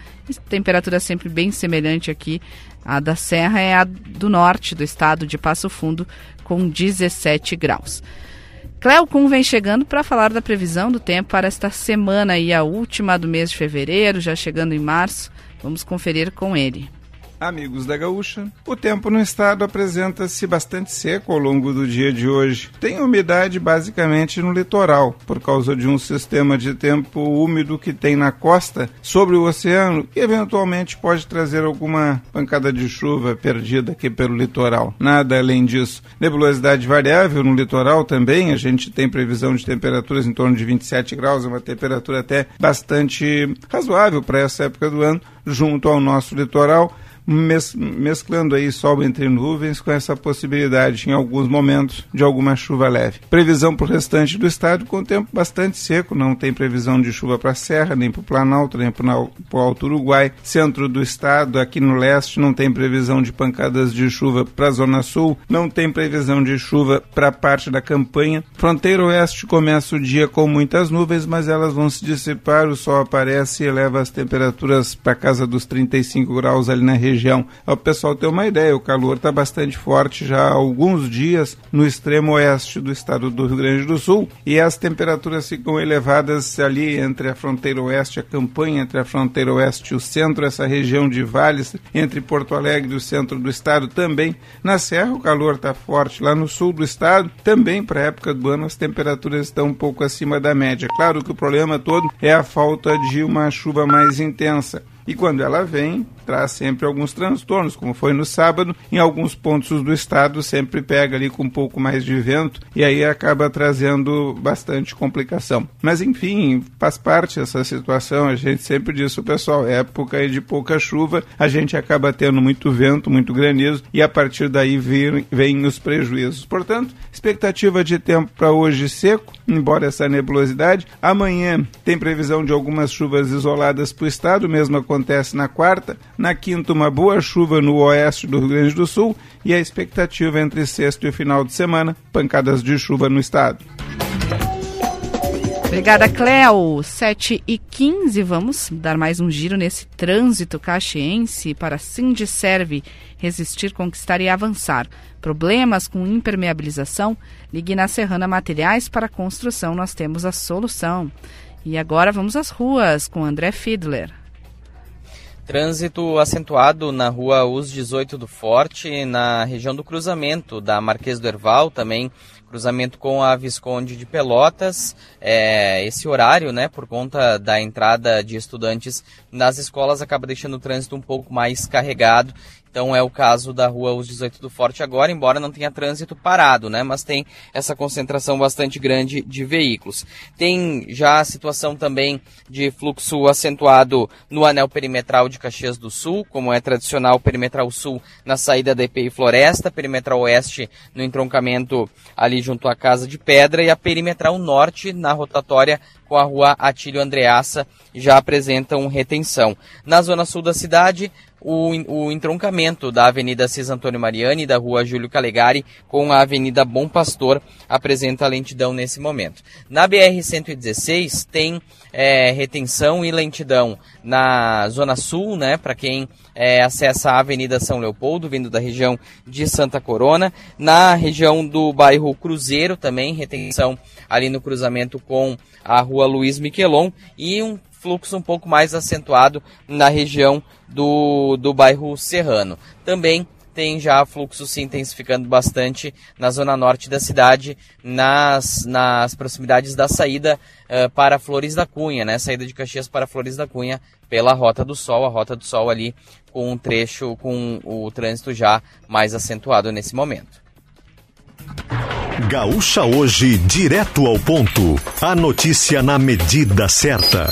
temperatura sempre bem semelhante aqui. A da Serra é a do norte do estado de Passo Fundo, com 17 graus. Cleo Kuhn vem chegando para falar da previsão do tempo para esta semana e a última do mês de fevereiro, já chegando em março. Vamos conferir com ele. Amigos da Gaúcha, o tempo no estado apresenta-se bastante seco ao longo do dia de hoje. Tem umidade basicamente no litoral, por causa de um sistema de tempo úmido que tem na costa sobre o oceano e eventualmente pode trazer alguma pancada de chuva perdida aqui pelo litoral. Nada além disso. Nebulosidade variável no litoral também, a gente tem previsão de temperaturas em torno de 27 graus, uma temperatura até bastante razoável para essa época do ano, junto ao nosso litoral mes mesclando aí sol entre nuvens com essa possibilidade, em alguns momentos, de alguma chuva leve. Previsão para o restante do estado com tempo bastante seco, não tem previsão de chuva para a Serra, nem para o Planalto, nem para o Alto Uruguai. Centro do estado, aqui no leste, não tem previsão de pancadas de chuva para a Zona Sul, não tem previsão de chuva para parte da campanha. Fronteira oeste começa o dia com muitas nuvens, mas elas vão se dissipar, o sol aparece e eleva as temperaturas para casa dos 35 graus ali na região região. O pessoal ter uma ideia, o calor está bastante forte já há alguns dias no extremo oeste do estado do Rio Grande do Sul e as temperaturas ficam elevadas ali entre a fronteira oeste a campanha, entre a fronteira oeste e o centro, essa região de vales, entre Porto Alegre e o centro do estado também. Na Serra o calor está forte, lá no sul do estado também para a época do ano as temperaturas estão um pouco acima da média. Claro que o problema todo é a falta de uma chuva mais intensa. E quando ela vem, traz sempre alguns transtornos, como foi no sábado, em alguns pontos do estado sempre pega ali com um pouco mais de vento e aí acaba trazendo bastante complicação. Mas enfim, faz parte essa situação, a gente sempre diz o pessoal, época de pouca chuva, a gente acaba tendo muito vento, muito granizo e a partir daí vem, vem os prejuízos. Portanto, expectativa de tempo para hoje seco, embora essa nebulosidade. Amanhã tem previsão de algumas chuvas isoladas para o estado, mesmo acontece na quarta. Na quinta, uma boa chuva no oeste do Rio Grande do Sul e a expectativa entre sexto e final de semana, pancadas de chuva no estado. Obrigada, Cleo. 7 e 15 vamos dar mais um giro nesse trânsito caxiense para Sindiserve resistir, conquistar e avançar. Problemas com impermeabilização? Ligue na Serrana Materiais para construção, nós temos a solução. E agora vamos às ruas com André Fiedler. Trânsito acentuado na rua US 18 do Forte, na região do cruzamento da Marquês do Erval, também cruzamento com a Visconde de Pelotas. É, esse horário, né, por conta da entrada de estudantes nas escolas, acaba deixando o trânsito um pouco mais carregado então é o caso da rua Os 18 do Forte agora, embora não tenha trânsito parado, né? Mas tem essa concentração bastante grande de veículos. Tem já a situação também de fluxo acentuado no anel perimetral de Caxias do Sul, como é tradicional perimetral sul na saída da EPI Floresta, perimetral oeste no entroncamento ali junto à Casa de Pedra e a perimetral norte na rotatória com a rua Atílio Andreassa já apresentam retenção. Na zona sul da cidade, o, o entroncamento da Avenida Cis Antônio Mariani e da Rua Júlio Calegari com a Avenida Bom Pastor apresenta lentidão nesse momento. Na BR-116 tem é, retenção e lentidão na Zona Sul, né, para quem é, acessa a Avenida São Leopoldo, vindo da região de Santa Corona. Na região do bairro Cruzeiro também, retenção ali no cruzamento com a Rua Luiz Miquelon e um fluxo um pouco mais acentuado na região do, do bairro Serrano. Também tem já fluxo se intensificando bastante na zona norte da cidade, nas, nas proximidades da saída uh, para Flores da Cunha, né? Saída de Caxias para Flores da Cunha pela Rota do Sol, a Rota do Sol ali com um trecho com o trânsito já mais acentuado nesse momento. Gaúcha hoje, direto ao ponto. A notícia na medida certa.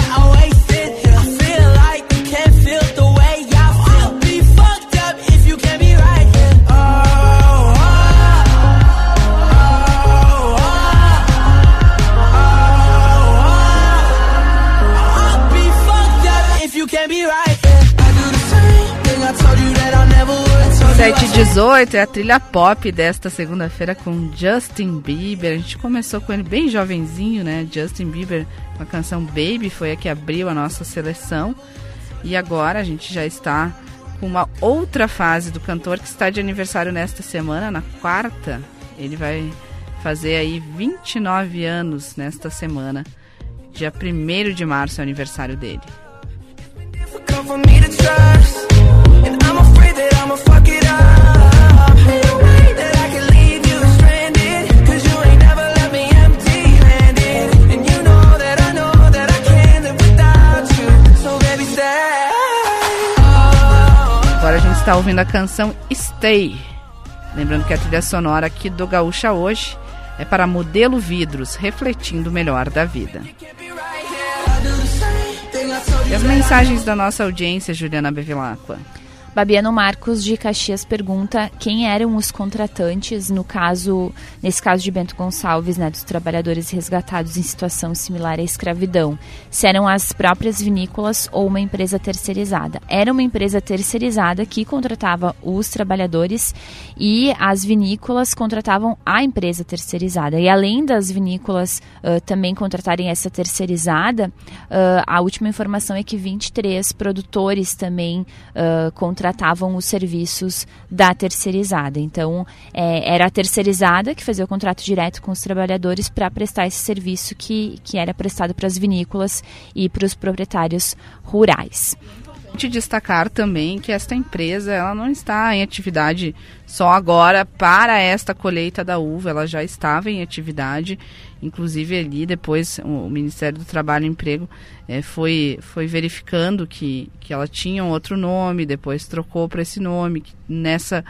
7 e 18 é a trilha pop desta segunda-feira com Justin Bieber. A gente começou com ele bem jovenzinho, né? Justin Bieber com a canção Baby foi a que abriu a nossa seleção. E agora a gente já está com uma outra fase do cantor que está de aniversário nesta semana, na quarta. Ele vai fazer aí 29 anos nesta semana. Dia 1 de março é o aniversário dele. Está ouvindo a canção Stay. Lembrando que a trilha sonora aqui do Gaúcha hoje é para modelo vidros, refletindo o melhor da vida. E as mensagens da nossa audiência, Juliana Bevilacqua? Babiano Marcos de Caxias pergunta quem eram os contratantes no caso, nesse caso de Bento Gonçalves, né, dos trabalhadores resgatados em situação similar à escravidão. Se eram as próprias vinícolas ou uma empresa terceirizada. Era uma empresa terceirizada que contratava os trabalhadores e as vinícolas contratavam a empresa terceirizada. E além das vinícolas uh, também contratarem essa terceirizada, uh, a última informação é que 23 produtores também uh, contratavam os serviços da terceirizada. Então, é, era a terceirizada que fazia o contrato direto com os trabalhadores para prestar esse serviço que, que era prestado para as vinícolas e para os proprietários rurais importante destacar também que esta empresa ela não está em atividade só agora para esta colheita da uva, ela já estava em atividade, inclusive ali depois o Ministério do Trabalho e Emprego é, foi, foi verificando que, que ela tinha um outro nome, depois trocou para esse nome, nessa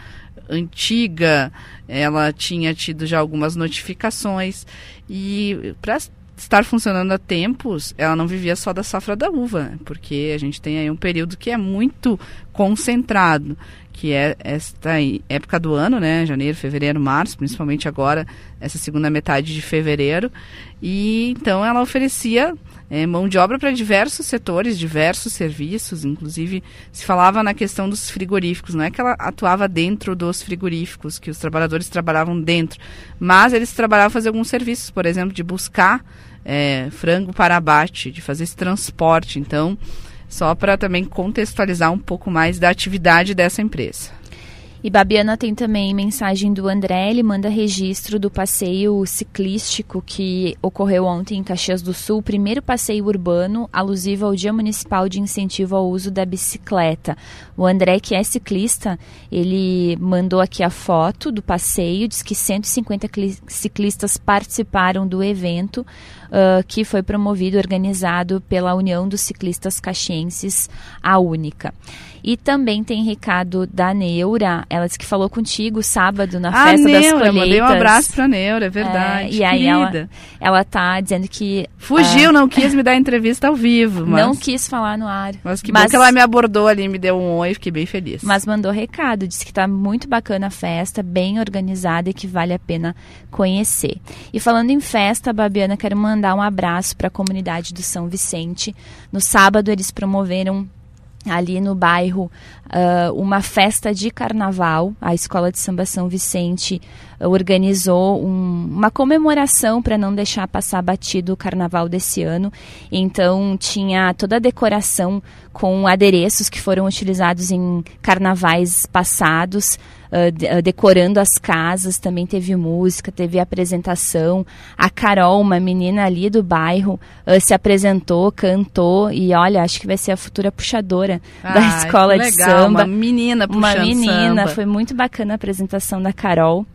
antiga ela tinha tido já algumas notificações. E para estar funcionando há tempos, ela não vivia só da safra da uva, porque a gente tem aí um período que é muito concentrado, que é esta época do ano, né, janeiro, fevereiro, março, principalmente agora, essa segunda metade de fevereiro, e então ela oferecia é, mão de obra para diversos setores, diversos serviços, inclusive se falava na questão dos frigoríficos, não é que ela atuava dentro dos frigoríficos, que os trabalhadores trabalhavam dentro, mas eles trabalhavam fazer alguns serviços, por exemplo, de buscar é, frango para abate, de fazer esse transporte. Então, só para também contextualizar um pouco mais da atividade dessa empresa. E Babiana tem também mensagem do André, ele manda registro do passeio ciclístico que ocorreu ontem em Caxias do Sul, primeiro passeio urbano alusivo ao Dia Municipal de Incentivo ao Uso da Bicicleta. O André, que é ciclista, ele mandou aqui a foto do passeio, diz que 150 ciclistas participaram do evento, uh, que foi promovido, organizado pela União dos Ciclistas Caxienses, a Única. E também tem recado da Neura, ela disse que falou contigo sábado na ah, festa Neura, das colheitas. mandei um abraço pra Neura, é verdade. É, e aí ela, ela tá dizendo que... Fugiu, uh, não quis me dar entrevista ao vivo. Mas... Não quis falar no ar. Mas que mas, bom que ela me abordou ali, me deu um oi, fiquei bem feliz. Mas mandou recado, disse que tá muito bacana a festa, bem organizada e que vale a pena conhecer. E falando em festa, Babiana, quero mandar um abraço para a comunidade do São Vicente. No sábado eles promoveram ali no bairro uh, uma festa de carnaval. A Escola de Samba São Vicente uh, organizou um, uma comemoração para não deixar passar batido o carnaval desse ano. Então tinha toda a decoração com adereços que foram utilizados em carnavais passados. Uh, decorando as casas, também teve música, teve apresentação. A Carol, uma menina ali do bairro, uh, se apresentou, cantou e olha, acho que vai ser a futura puxadora ah, da escola de samba. Uma menina puxando Uma menina, samba. foi muito bacana a apresentação da Carol.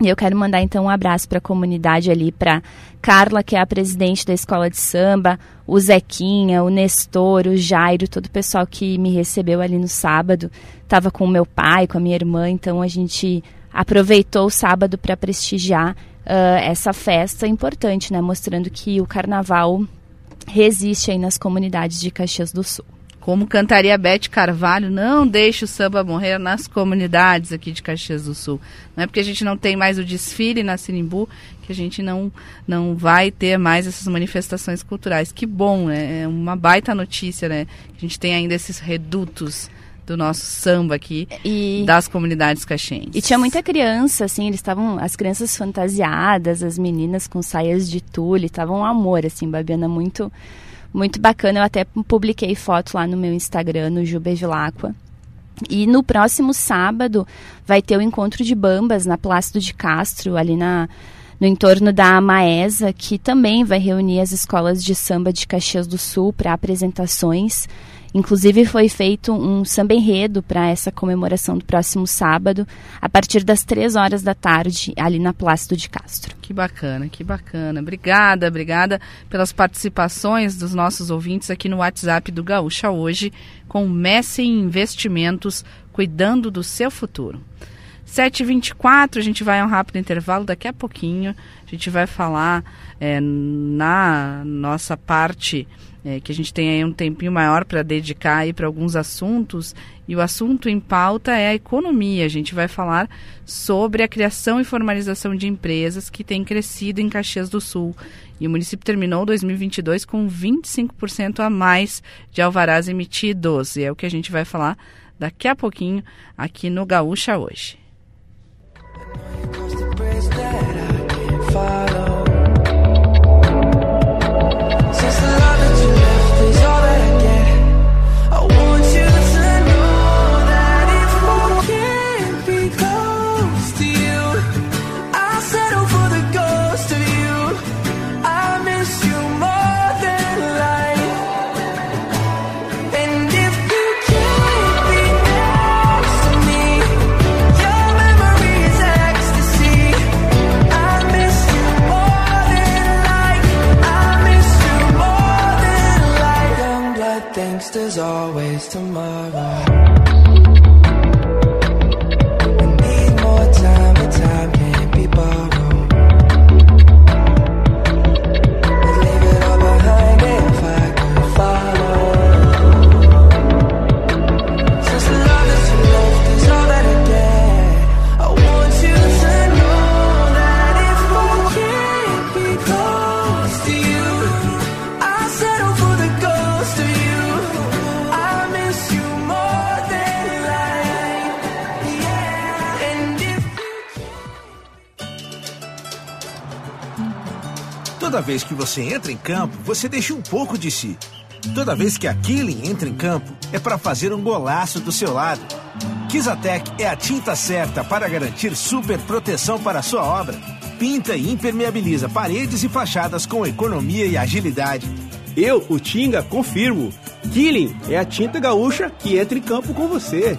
E eu quero mandar então um abraço para a comunidade ali, para Carla, que é a presidente da escola de samba, o Zequinha, o Nestor, o Jairo, todo o pessoal que me recebeu ali no sábado. Estava com o meu pai, com a minha irmã, então a gente aproveitou o sábado para prestigiar uh, essa festa importante, né? Mostrando que o carnaval resiste aí nas comunidades de Caxias do Sul. Como cantaria Bete Carvalho, não deixe o samba morrer nas comunidades aqui de Caxias do Sul. Não é porque a gente não tem mais o desfile na Sinimbu que a gente não, não vai ter mais essas manifestações culturais. Que bom, né? É uma baita notícia, né? A gente tem ainda esses redutos do nosso samba aqui e, das comunidades caxienses. E tinha muita criança, assim, eles estavam, as crianças fantasiadas, as meninas com saias de tule, estavam um amor, assim, Babiana, muito muito bacana. Eu até publiquei foto lá no meu Instagram, no Ju Bevilacqua. E no próximo sábado vai ter o encontro de bambas na Plácido de Castro, ali na, no entorno da Maesa, que também vai reunir as escolas de samba de Caxias do Sul para apresentações. Inclusive foi feito um samba enredo para essa comemoração do próximo sábado, a partir das três horas da tarde, ali na Plácido de Castro. Que bacana, que bacana. Obrigada, obrigada pelas participações dos nossos ouvintes aqui no WhatsApp do Gaúcha hoje, com Messi Investimentos, cuidando do seu futuro. 7h24, a gente vai a um rápido intervalo, daqui a pouquinho a gente vai falar é, na nossa parte é, que a gente tem aí um tempinho maior para dedicar aí para alguns assuntos. E o assunto em pauta é a economia. A gente vai falar sobre a criação e formalização de empresas que tem crescido em Caxias do Sul. E o município terminou 2022 com 25% a mais de alvarás emitidos. E é o que a gente vai falar daqui a pouquinho aqui no Gaúcha hoje. there's Toda vez que você entra em campo, você deixa um pouco de si. Toda vez que a Killing entra em campo, é para fazer um golaço do seu lado. Kizatec é a tinta certa para garantir super proteção para a sua obra. Pinta e impermeabiliza paredes e fachadas com economia e agilidade. Eu, o Tinga, confirmo. Killing é a tinta gaúcha que entra em campo com você.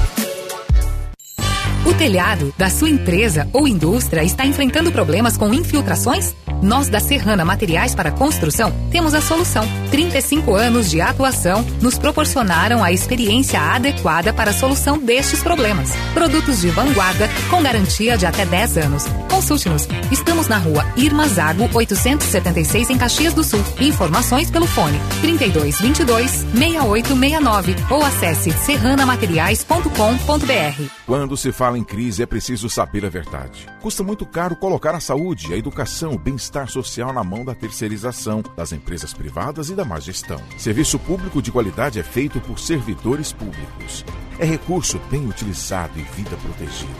O telhado da sua empresa ou indústria está enfrentando problemas com infiltrações? Nós da Serrana Materiais para Construção temos a solução 35 anos de atuação nos proporcionaram a experiência adequada para a solução destes problemas. Produtos de vanguarda com garantia de até 10 anos. Consulte-nos. Estamos na rua Irma Zago, 876 em Caxias do Sul. Informações pelo fone 3222 6869 ou acesse serranamateriais.com.br. Quando se fala em crise, é preciso saber a verdade. Custa muito caro colocar a saúde, a educação, o bem-estar social na mão da terceirização, das empresas privadas e da má gestão. Serviço público de qualidade é feito por servidores públicos. É recurso bem utilizado e vida protegida.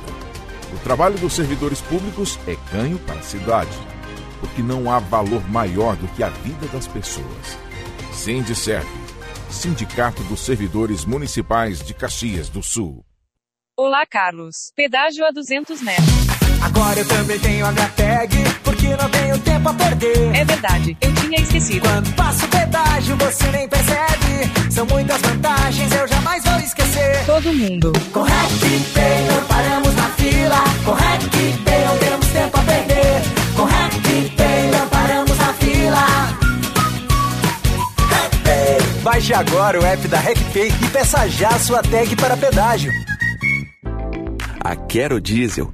O trabalho dos servidores públicos é ganho para a cidade, porque não há valor maior do que a vida das pessoas. Sindicerv, Sindicato dos Servidores Municipais de Caxias do Sul. Olá, Carlos. Pedágio a 200 metros. Agora eu também tenho HTag, porque não tenho tempo a perder. É verdade, eu tinha esquecido. Quando passo pedágio, você nem percebe. São muitas vantagens, eu jamais vou esquecer. Todo mundo. Com RecPay não paramos na fila. Com RecPay não temos tempo a perder. Com RecPay não paramos na fila. Baixe agora o app da RecPay e peça já a sua tag para pedágio. A Quero Diesel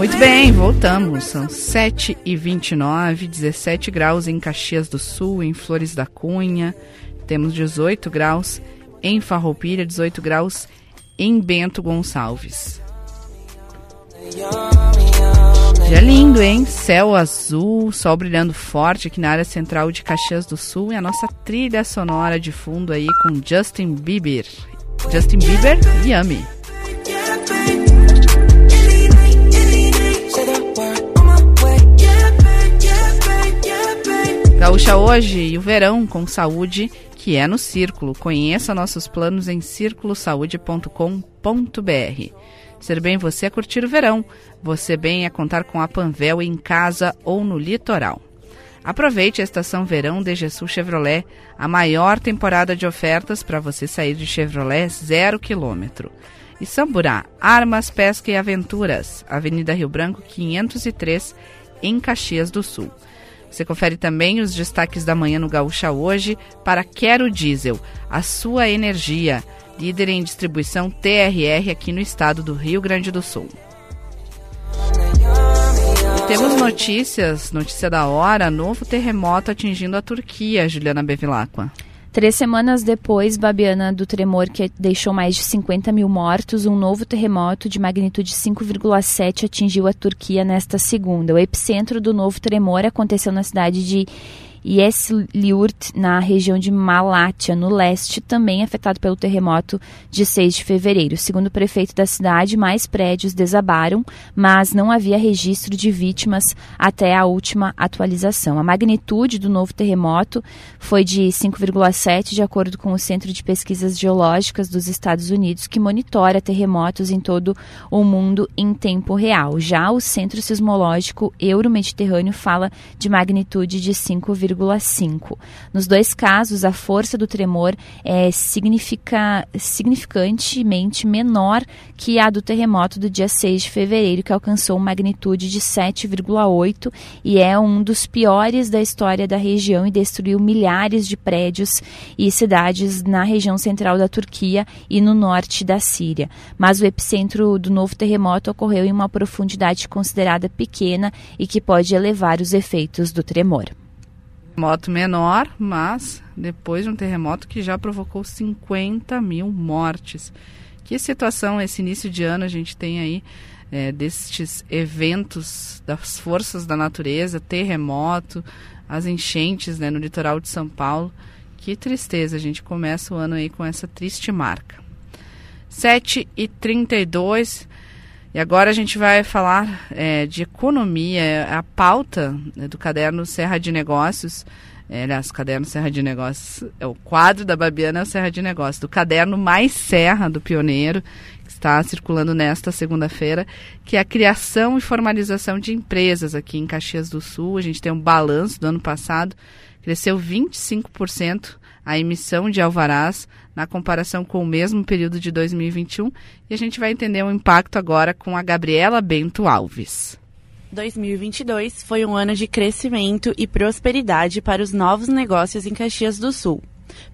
Muito bem, voltamos. São 7 e 29 17 graus em Caxias do Sul, em Flores da Cunha. Temos 18 graus em Farroupilha, 18 graus em Bento Gonçalves. Dia lindo, hein? Céu azul, sol brilhando forte aqui na área central de Caxias do Sul e a nossa trilha sonora de fundo aí com Justin Bieber. Justin Bieber, Yummy. Gaúcha hoje e o verão com saúde, que é no Círculo. Conheça nossos planos em circulosaude.com.br. Ser bem você é curtir o verão. Você bem é contar com a Panvel em casa ou no litoral. Aproveite a estação verão DG Sul Chevrolet, a maior temporada de ofertas para você sair de Chevrolet zero quilômetro. E Samburá, Armas, Pesca e Aventuras, Avenida Rio Branco 503, em Caxias do Sul. Você confere também os destaques da manhã no Gaúcha hoje para Quero Diesel, a sua energia, líder em distribuição TRR aqui no estado do Rio Grande do Sul. Temos notícias, notícia da hora, novo terremoto atingindo a Turquia, Juliana Bevilacqua. Três semanas depois, Babiana, do tremor que deixou mais de 50 mil mortos, um novo terremoto de magnitude 5,7 atingiu a Turquia nesta segunda. O epicentro do novo tremor aconteceu na cidade de Yesliurt, na região de Malatya, no leste, também afetado pelo terremoto de 6 de fevereiro. Segundo o prefeito da cidade, mais prédios desabaram, mas não havia registro de vítimas até a última atualização. A magnitude do novo terremoto foi de 5,7, de acordo com o Centro de Pesquisas Geológicas dos Estados Unidos, que monitora terremotos em todo o mundo em tempo real. Já o Centro Sismológico Euro-Mediterrâneo fala de magnitude de 5,1. 7,5. Nos dois casos, a força do tremor é significa, significantemente menor que a do terremoto do dia 6 de fevereiro, que alcançou magnitude de 7,8 e é um dos piores da história da região e destruiu milhares de prédios e cidades na região central da Turquia e no norte da Síria. Mas o epicentro do novo terremoto ocorreu em uma profundidade considerada pequena e que pode elevar os efeitos do tremor. Terremoto menor, mas depois de um terremoto que já provocou 50 mil mortes. Que situação esse início de ano a gente tem aí é, destes eventos das forças da natureza, terremoto, as enchentes né, no litoral de São Paulo. Que tristeza, a gente começa o ano aí com essa triste marca. 7 e 32 e agora a gente vai falar é, de economia, a pauta né, do caderno Serra de Negócios. É, aliás, o caderno Serra de Negócios é o quadro da Babiana é o Serra de Negócios, do caderno Mais Serra do Pioneiro, que está circulando nesta segunda-feira, que é a criação e formalização de empresas aqui em Caxias do Sul. A gente tem um balanço do ano passado, cresceu 25% a emissão de alvarás na comparação com o mesmo período de 2021 e a gente vai entender o impacto agora com a Gabriela Bento Alves. 2022 foi um ano de crescimento e prosperidade para os novos negócios em Caxias do Sul.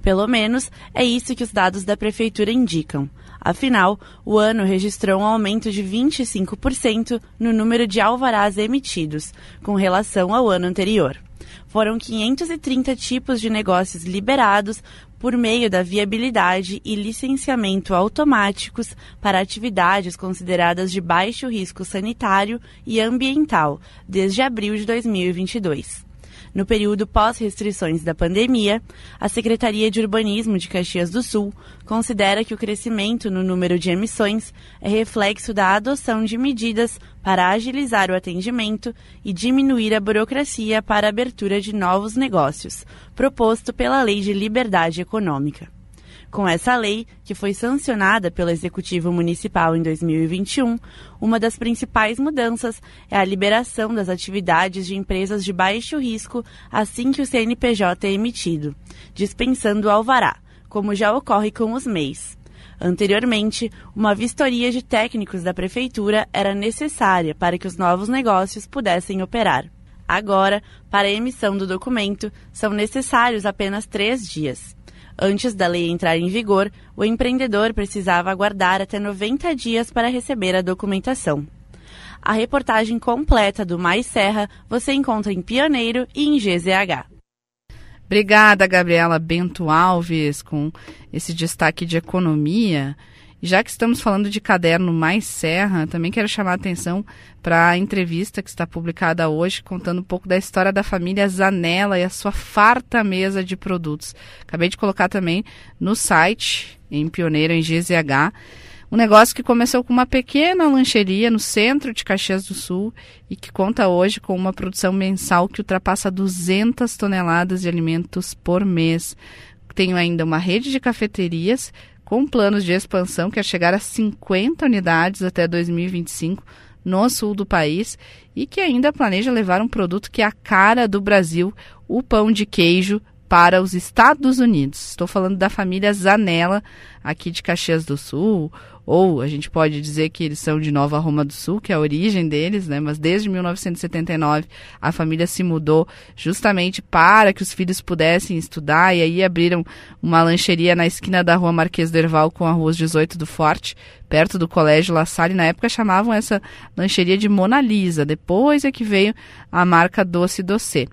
Pelo menos é isso que os dados da prefeitura indicam. Afinal, o ano registrou um aumento de 25% no número de alvarás emitidos, com relação ao ano anterior. Foram 530 tipos de negócios liberados por meio da viabilidade e licenciamento automáticos para atividades consideradas de baixo risco sanitário e ambiental desde abril de 2022. No período pós-restrições da pandemia, a Secretaria de Urbanismo de Caxias do Sul considera que o crescimento no número de emissões é reflexo da adoção de medidas para agilizar o atendimento e diminuir a burocracia para a abertura de novos negócios, proposto pela Lei de Liberdade Econômica. Com essa lei, que foi sancionada pelo Executivo Municipal em 2021, uma das principais mudanças é a liberação das atividades de empresas de baixo risco assim que o CNPJ é emitido, dispensando o alvará, como já ocorre com os MEIs. Anteriormente, uma vistoria de técnicos da Prefeitura era necessária para que os novos negócios pudessem operar. Agora, para a emissão do documento, são necessários apenas três dias. Antes da lei entrar em vigor, o empreendedor precisava aguardar até 90 dias para receber a documentação. A reportagem completa do Mais Serra você encontra em Pioneiro e em GZH. Obrigada, Gabriela Bento Alves, com esse destaque de economia. Já que estamos falando de caderno mais Serra, também quero chamar a atenção para a entrevista que está publicada hoje, contando um pouco da história da família Zanella e a sua farta mesa de produtos. Acabei de colocar também no site, em Pioneiro, em GZH, um negócio que começou com uma pequena lancheria no centro de Caxias do Sul e que conta hoje com uma produção mensal que ultrapassa 200 toneladas de alimentos por mês. Tenho ainda uma rede de cafeterias com planos de expansão que é chegar a 50 unidades até 2025 no sul do país e que ainda planeja levar um produto que é a cara do Brasil, o pão de queijo, para os Estados Unidos. Estou falando da família Zanella, aqui de Caxias do Sul, ou a gente pode dizer que eles são de Nova Roma do Sul, que é a origem deles, né? Mas desde 1979 a família se mudou justamente para que os filhos pudessem estudar e aí abriram uma lancheria na esquina da Rua Marquês Derval com a Rua 18 do Forte, perto do Colégio La Salle. Na época chamavam essa lancheria de Mona Lisa. Depois é que veio a marca Doce Doce.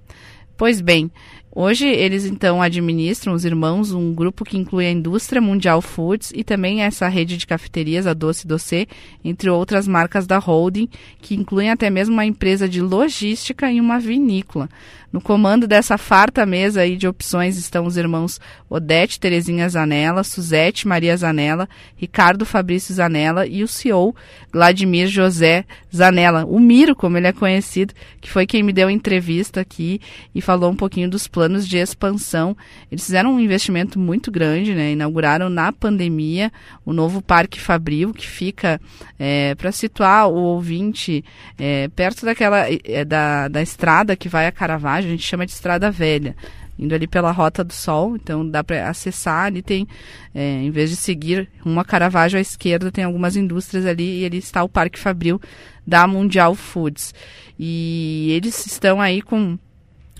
Pois bem, Hoje eles então administram, os irmãos, um grupo que inclui a Indústria Mundial Foods e também essa rede de cafeterias, a Doce Doce, entre outras marcas da holding, que incluem até mesmo uma empresa de logística e uma vinícola. No comando dessa farta mesa aí de opções estão os irmãos Odete Terezinha Zanella, Suzete Maria Zanella, Ricardo Fabrício Zanella e o CEO Vladimir José Zanella, o Miro, como ele é conhecido, que foi quem me deu a entrevista aqui e falou um pouquinho dos planos planos de expansão. Eles fizeram um investimento muito grande, né? Inauguraram na pandemia o novo Parque Fabril, que fica, é, para situar o ouvinte, é, perto daquela é, da, da estrada que vai a Caravaggio, a gente chama de Estrada Velha indo ali pela Rota do Sol, então dá para acessar, ali tem, é, em vez de seguir uma Caravaggio à esquerda, tem algumas indústrias ali e ali está o Parque Fabril da Mundial Foods. E eles estão aí com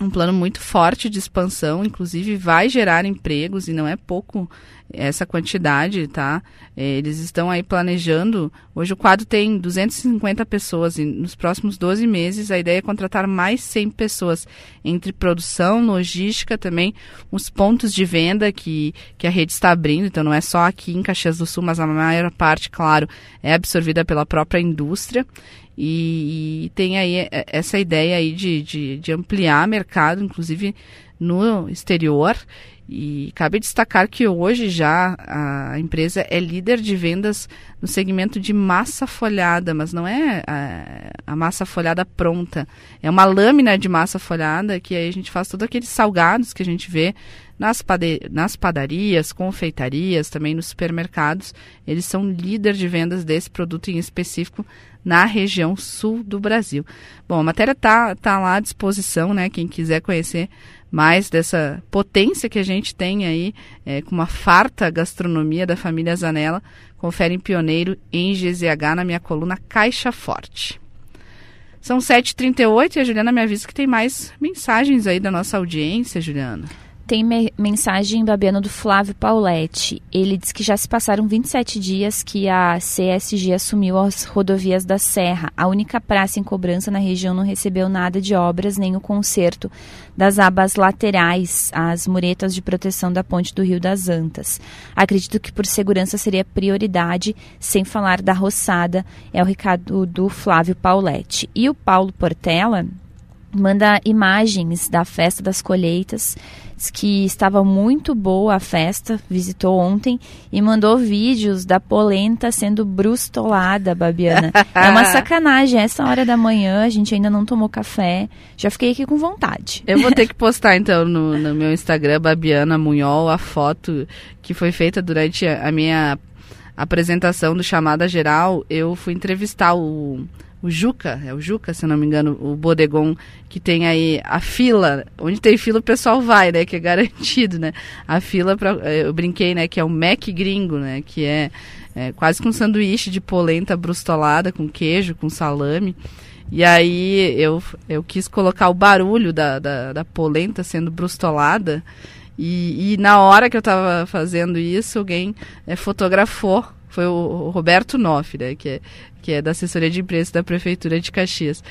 um plano muito forte de expansão, inclusive vai gerar empregos e não é pouco essa quantidade, tá? É, eles estão aí planejando. Hoje o quadro tem 250 pessoas e nos próximos 12 meses a ideia é contratar mais 100 pessoas entre produção, logística, também os pontos de venda que, que a rede está abrindo. Então não é só aqui em Caxias do Sul, mas a maior parte, claro, é absorvida pela própria indústria. E, e, tem aí é, essa ideia aí de, de, de ampliar mercado, inclusive no exterior. E cabe destacar que hoje já a empresa é líder de vendas no segmento de massa folhada, mas não é a, a, massa folhada pronta. É uma lâmina de massa folhada que aí a gente faz todos aqueles salgados que a gente vê nas, pade nas padarias, confeitarias, também nos supermercados. Eles são líder de vendas desse produto em específico na região sul do Brasil. Bom, a matéria está tá lá à disposição, né? Quem quiser conhecer mais dessa potência que a gente tem aí, é, com uma farta gastronomia da família Zanella, confere em Pioneiro em GZH na minha coluna Caixa Forte. São 7h38 e a Juliana me avisa que tem mais mensagens aí da nossa audiência, Juliana. Tem me mensagem babiana do Flávio Pauletti. Ele diz que já se passaram 27 dias que a CSG assumiu as rodovias da Serra. A única praça em cobrança na região não recebeu nada de obras, nem o conserto das abas laterais, as muretas de proteção da ponte do Rio das Antas. Acredito que por segurança seria prioridade, sem falar da roçada. É o recado do Flávio Pauletti. E o Paulo Portela manda imagens da festa das colheitas que estava muito boa a festa, visitou ontem e mandou vídeos da polenta sendo brustolada, Babiana. é uma sacanagem, essa hora da manhã a gente ainda não tomou café, já fiquei aqui com vontade. Eu vou ter que postar então no, no meu Instagram, Babiana Munhol, a foto que foi feita durante a minha apresentação do Chamada Geral. Eu fui entrevistar o o Juca, é o Juca, se não me engano, o bodegon que tem aí a fila, onde tem fila o pessoal vai, né, que é garantido, né? A fila para eh, eu brinquei, né, que é o Mac gringo, né, que é, é quase com um sanduíche de polenta brustolada com queijo, com salame. E aí eu, eu quis colocar o barulho da, da, da polenta sendo brustolada. E, e, na hora que eu estava fazendo isso, alguém é, fotografou foi o Roberto Noff, né, que é, que é da assessoria de imprensa da Prefeitura de Caxias.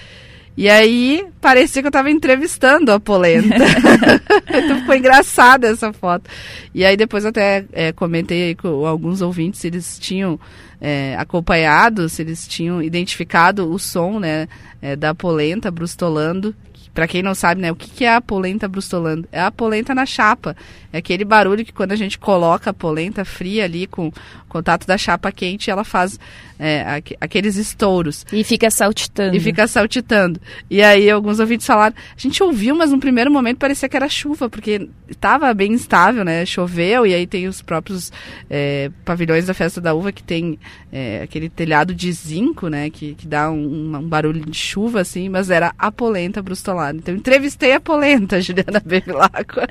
E aí, parecia que eu estava entrevistando a Polenta. então ficou engraçada essa foto. E aí depois até é, comentei com alguns ouvintes se eles tinham é, acompanhado, se eles tinham identificado o som né, é, da Polenta brustolando. Para quem não sabe, né, o que, que é a polenta brustolando? É a polenta na chapa. É aquele barulho que quando a gente coloca a polenta fria ali com contato da chapa quente, ela faz é, aqueles estouros. E fica saltitando. E fica saltitando. E aí alguns ouvintes falaram, a gente ouviu, mas no primeiro momento parecia que era chuva, porque estava bem instável, né? Choveu e aí tem os próprios é, pavilhões da festa da uva que tem é, aquele telhado de zinco, né? Que, que dá um, um, barulho de chuva, assim, mas era a polenta brustolada. Então entrevistei a polenta, Juliana Bevilacqua.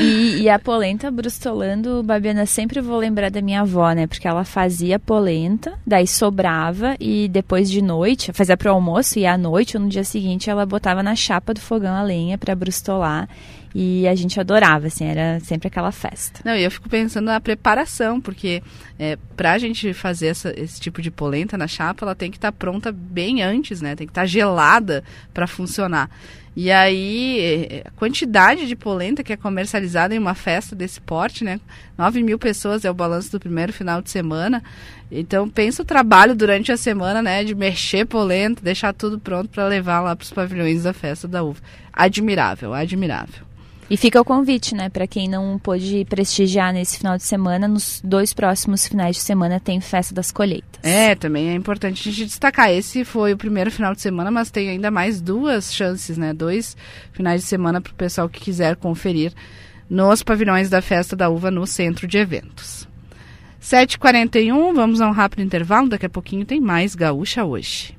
e, e a polenta brustolando, Babiana, sempre vou lembrar da minha avó, né? Porque ela fazia polenta, daí sobrava e depois de noite, fazia pro almoço e à noite ou no dia seguinte ela botava na chapa do fogão a lenha para brustolar. E a gente adorava, assim, era sempre aquela festa. Não, e eu fico pensando na preparação, porque é, pra gente fazer essa, esse tipo de polenta na chapa, ela tem que estar tá pronta bem antes, né? Tem que estar tá gelada para funcionar. E aí, é, a quantidade de polenta que é comercializada em uma festa desse porte, né? 9 mil pessoas é o balanço do primeiro final de semana. Então, pensa o trabalho durante a semana, né? De mexer polenta, deixar tudo pronto para levar lá para os pavilhões da festa da uva. Admirável, admirável. E fica o convite, né, para quem não pôde prestigiar nesse final de semana, nos dois próximos finais de semana tem Festa das Colheitas. É, também é importante a gente destacar. Esse foi o primeiro final de semana, mas tem ainda mais duas chances, né? Dois finais de semana para o pessoal que quiser conferir nos pavilhões da Festa da Uva no centro de eventos. 7h41, vamos a um rápido intervalo. Daqui a pouquinho tem mais Gaúcha hoje.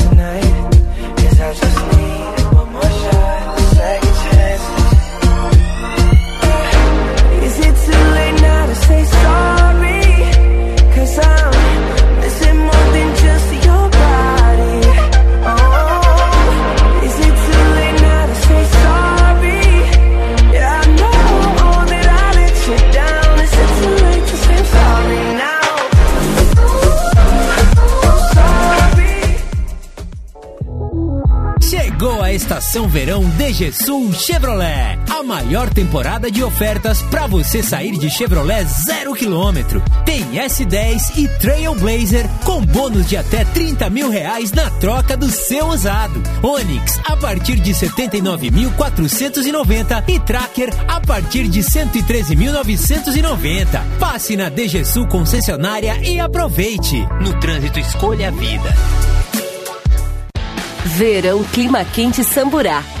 DGSul Chevrolet. A maior temporada de ofertas para você sair de Chevrolet zero quilômetro. Tem S10 e Trailblazer com bônus de até 30 mil reais na troca do seu usado. Onix a partir de 79.490 e Tracker a partir de 113.990. Passe na DGSul concessionária e aproveite. No trânsito escolha a vida. Verão Clima Quente Samburá.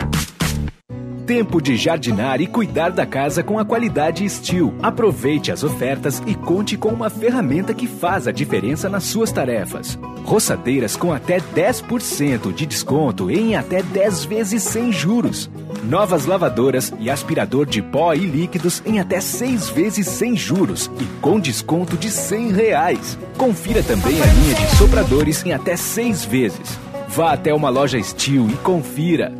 Tempo de jardinar e cuidar da casa com a qualidade Steel. Aproveite as ofertas e conte com uma ferramenta que faz a diferença nas suas tarefas. Roçadeiras com até 10% de desconto em até 10 vezes sem juros. Novas lavadoras e aspirador de pó e líquidos em até 6 vezes sem juros e com desconto de 100 reais. Confira também a linha de sopradores em até 6 vezes. Vá até uma loja Steel e confira.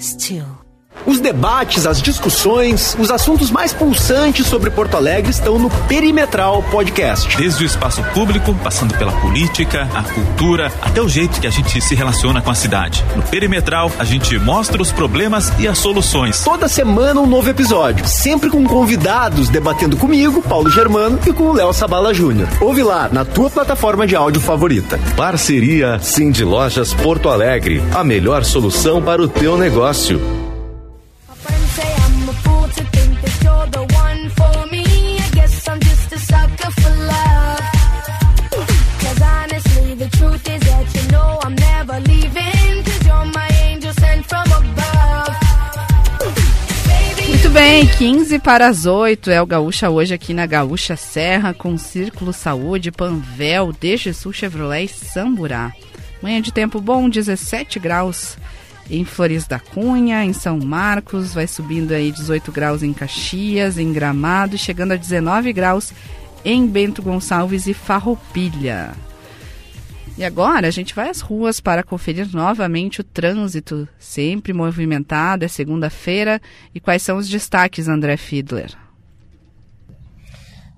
Steel. Os debates, as discussões, os assuntos mais pulsantes sobre Porto Alegre estão no Perimetral Podcast. Desde o espaço público, passando pela política, a cultura, até o jeito que a gente se relaciona com a cidade. No Perimetral, a gente mostra os problemas e as soluções. Toda semana um novo episódio, sempre com convidados debatendo comigo, Paulo Germano, e com o Léo Sabala Júnior. Ouve lá na tua plataforma de áudio favorita. Parceria Cindy Lojas Porto Alegre, a melhor solução para o teu negócio. Bem, 15 para as 8 é o Gaúcha hoje aqui na Gaúcha Serra com Círculo Saúde, Panvel, DG Sul Chevrolet e Samburá. Manhã de tempo bom, 17 graus em Flores da Cunha, em São Marcos, vai subindo aí 18 graus em Caxias, em Gramado, chegando a 19 graus em Bento Gonçalves e Farroupilha. E agora a gente vai às ruas para conferir novamente o trânsito, sempre movimentado, é segunda-feira. E quais são os destaques, André Fiedler?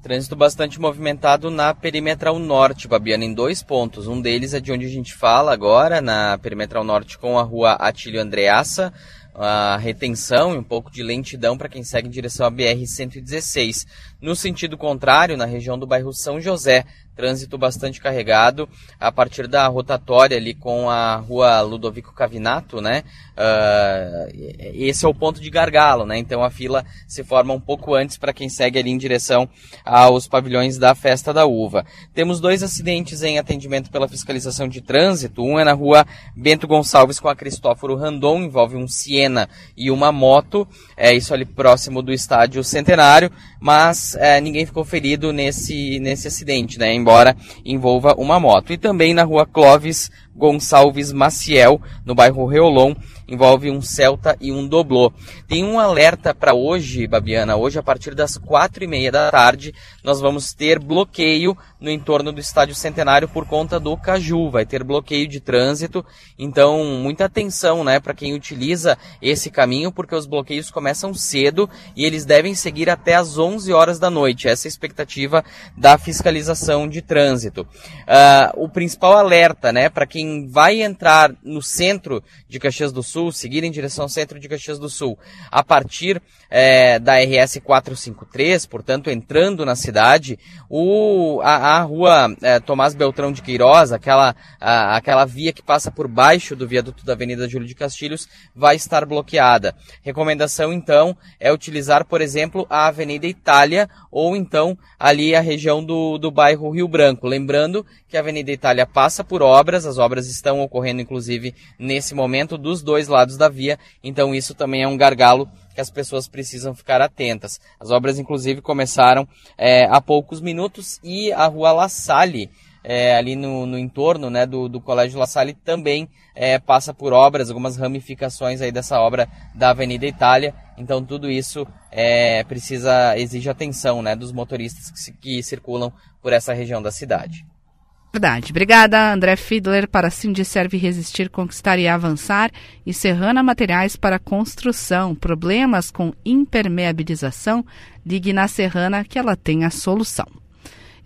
Trânsito bastante movimentado na Perimetral Norte, Babiana, em dois pontos. Um deles é de onde a gente fala agora, na Perimetral Norte com a rua Atílio Andreassa, a retenção e um pouco de lentidão para quem segue em direção à BR-116. No sentido contrário, na região do bairro São José, trânsito bastante carregado a partir da rotatória ali com a rua Ludovico Cavinato, né? Uh, esse é o ponto de gargalo, né? Então a fila se forma um pouco antes para quem segue ali em direção aos pavilhões da Festa da Uva. Temos dois acidentes em atendimento pela fiscalização de trânsito. Um é na rua Bento Gonçalves com a Cristóforo Randon, envolve um Siena e uma moto. É isso ali próximo do estádio Centenário, mas é, ninguém ficou ferido nesse, nesse acidente, né? embora envolva uma moto. E também na rua Clóvis Gonçalves Maciel, no bairro Reolon, envolve um Celta e um Doblô. Tem um alerta para hoje, Babiana. Hoje, a partir das quatro e meia da tarde, nós vamos ter bloqueio no entorno do Estádio Centenário por conta do Caju. Vai ter bloqueio de trânsito. Então, muita atenção, né, para quem utiliza esse caminho, porque os bloqueios começam cedo e eles devem seguir até as 11 horas da noite. Essa é a expectativa da fiscalização de trânsito. Uh, o principal alerta, né, para quem vai entrar no centro de Caxias do Sul, Sul, seguir em direção ao centro de Caxias do Sul, a partir é, da RS 453, portanto, entrando na cidade, o, a, a rua é, Tomás Beltrão de Queiroz, aquela, a, aquela via que passa por baixo do viaduto da Avenida Júlio de Castilhos, vai estar bloqueada. Recomendação, então, é utilizar, por exemplo, a Avenida Itália ou então ali a região do, do bairro Rio Branco. Lembrando que a Avenida Itália passa por obras, as obras estão ocorrendo, inclusive, nesse momento, dos dois lados da via, então isso também é um gargalo que as pessoas precisam ficar atentas. As obras, inclusive, começaram é, há poucos minutos e a rua La Salle, é, ali no, no, entorno né, do, do Colégio La Salle, também é, passa por obras, algumas ramificações aí dessa obra da Avenida Itália. Então, tudo isso é, precisa, exige atenção né, dos motoristas que, que circulam por essa região da cidade. Verdade. Obrigada, André Fiedler, para Serve Resistir, Conquistar e Avançar e Serrana Materiais para Construção. Problemas com impermeabilização? Ligue na Serrana que ela tem a solução.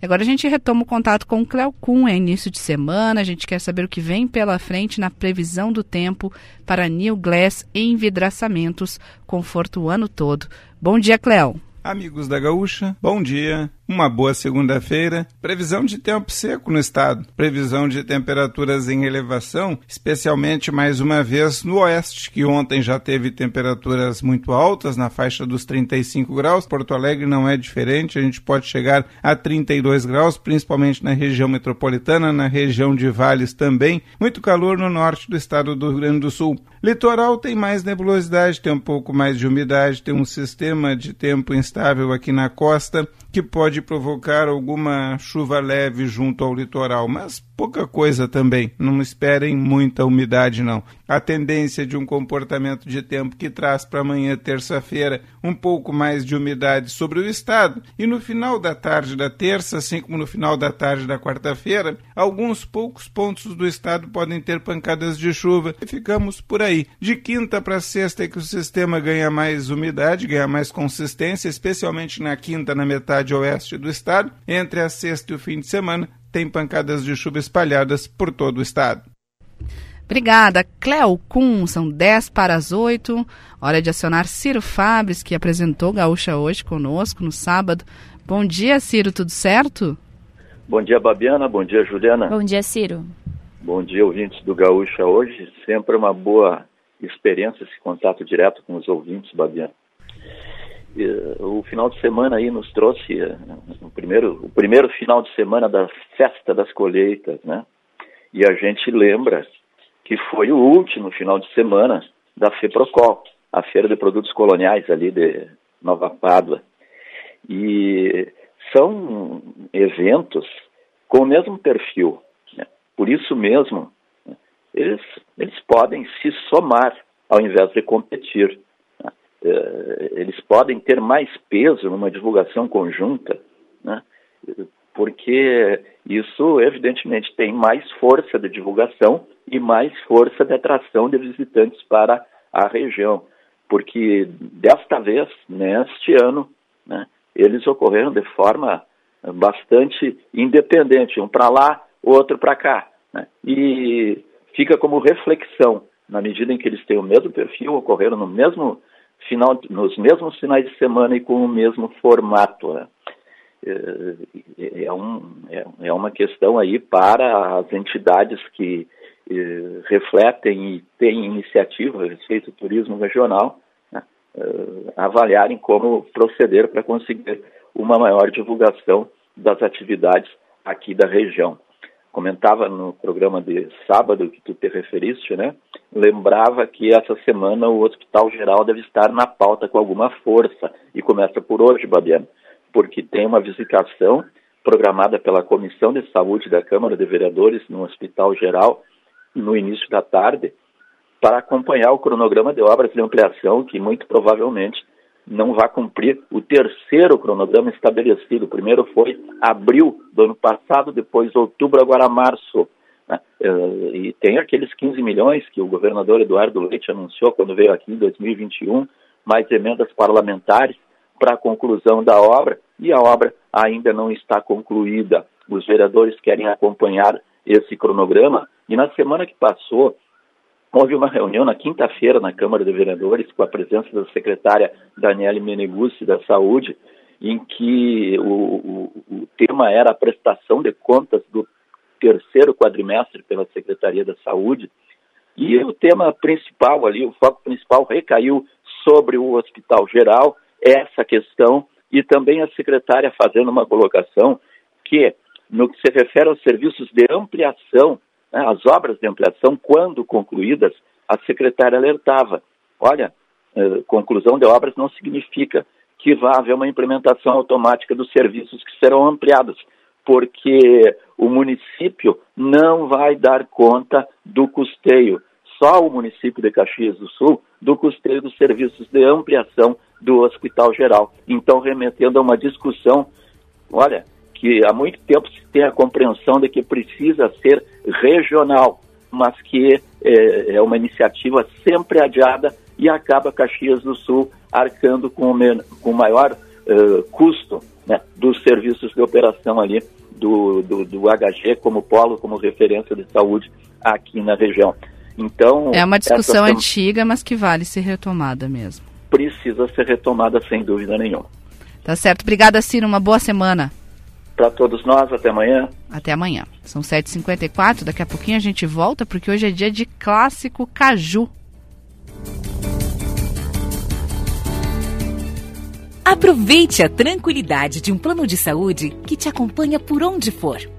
E agora a gente retoma o contato com o Cleo Kuhn, é início de semana, a gente quer saber o que vem pela frente na previsão do tempo para New Glass Envidraçamentos, conforto o ano todo. Bom dia, Cleo. Amigos da Gaúcha, bom dia. Uma boa segunda-feira. Previsão de tempo seco no estado. Previsão de temperaturas em elevação, especialmente mais uma vez no oeste, que ontem já teve temperaturas muito altas, na faixa dos 35 graus. Porto Alegre não é diferente, a gente pode chegar a 32 graus, principalmente na região metropolitana, na região de Vales também. Muito calor no norte do estado do Rio Grande do Sul. Litoral tem mais nebulosidade, tem um pouco mais de umidade, tem um sistema de tempo instável aqui na costa que pode provocar alguma chuva leve junto ao litoral, mas pouca coisa também. Não esperem muita umidade, não. A tendência de um comportamento de tempo que traz para amanhã, terça-feira, um pouco mais de umidade sobre o estado. E no final da tarde da terça, assim como no final da tarde da quarta-feira, alguns poucos pontos do estado podem ter pancadas de chuva. E ficamos por aí. De quinta para sexta é que o sistema ganha mais umidade, ganha mais consistência, especialmente na quinta, na metade oeste do estado. Entre a sexta e o fim de semana, tem pancadas de chuva espalhadas por todo o estado. Obrigada, Cleo Kuhn. São 10 para as 8. Hora de acionar Ciro Fabres, que apresentou Gaúcha hoje conosco no sábado. Bom dia, Ciro, tudo certo? Bom dia, Babiana. Bom dia, Juliana. Bom dia, Ciro. Bom dia, ouvintes do Gaúcha hoje. Sempre uma boa experiência esse contato direto com os ouvintes, Babiana. O final de semana aí nos trouxe eh, o primeiro, o primeiro final de semana da festa das colheitas, né? E a gente lembra que foi o último final de semana da FEPROCOL, a Feira de Produtos Coloniais ali de Nova Pádua. E são eventos com o mesmo perfil. Né? Por isso mesmo, né? eles, eles podem se somar ao invés de competir. Eh, eles podem ter mais peso numa divulgação conjunta, né? porque isso, evidentemente, tem mais força de divulgação e mais força de atração de visitantes para a região. Porque desta vez, neste ano, né, eles ocorreram de forma bastante independente, um para lá, outro para cá. Né? E fica como reflexão, na medida em que eles têm o mesmo perfil, ocorreram no mesmo final, nos mesmos finais de semana e com o mesmo formato. Né? É, é, um, é, é, uma questão aí para as entidades que eh, refletem e têm iniciativa a respeito do turismo regional, né? eh, avaliarem como proceder para conseguir uma maior divulgação das atividades aqui da região. Comentava no programa de sábado que tu te referiste, né? Lembrava que essa semana o Hospital Geral deve estar na pauta com alguma força e começa por hoje, Babiano, porque tem uma visitação programada pela Comissão de Saúde da Câmara de Vereadores no Hospital Geral no início da tarde para acompanhar o cronograma de obras de ampliação que muito provavelmente não vai cumprir o terceiro cronograma estabelecido. O primeiro foi abril do ano passado, depois outubro, agora março. Né? Eh, e tem aqueles 15 milhões que o governador Eduardo Leite anunciou quando veio aqui em 2021, mais emendas parlamentares para a conclusão da obra, e a obra ainda não está concluída. Os vereadores querem acompanhar esse cronograma, e na semana que passou, Houve uma reunião na quinta-feira na Câmara de Vereadores com a presença da secretária Daniele Meneguzzi da Saúde, em que o, o, o, tema era a prestação de contas do terceiro quadrimestre pela Secretaria da Saúde. E o tema principal ali, o foco principal recaiu sobre o Hospital Geral, essa questão, e também a secretária fazendo uma colocação que, no que se refere aos serviços de ampliação as obras de ampliação, quando concluídas, a secretária alertava: olha, eh, conclusão de obras não significa que vá haver uma implementação automática dos serviços que serão ampliados, porque o município não vai dar conta do custeio, só o município de Caxias do Sul, do custeio dos serviços de ampliação do Hospital Geral. Então, remetendo a uma discussão, olha, que há muito tempo se tem a compreensão de que precisa ser regional, mas que é, é uma iniciativa sempre adiada e acaba Caxias do Sul arcando com o, com o maior uh, custo né, dos serviços de operação ali do, do, do, HG como polo, como referência de saúde aqui na região. Então é uma discussão essa... antiga, mas que vale ser retomada mesmo. Precisa ser retomada sem dúvida nenhuma. Tá certo. Obrigada, Ciro. Uma boa semana para todos nós. Até amanhã. Até amanhã. São 7h54. Daqui a pouquinho a gente volta, porque hoje é dia de clássico caju. Aproveite a tranquilidade de um plano de saúde que te acompanha por onde for.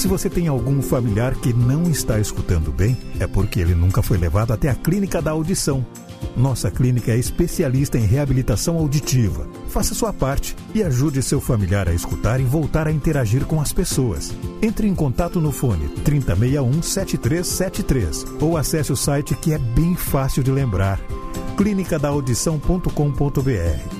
Se você tem algum familiar que não está escutando bem, é porque ele nunca foi levado até a clínica da audição. Nossa clínica é especialista em reabilitação auditiva. Faça sua parte e ajude seu familiar a escutar e voltar a interagir com as pessoas. Entre em contato no fone 3061 7373 ou acesse o site que é bem fácil de lembrar: clinicadaaudição.com.br.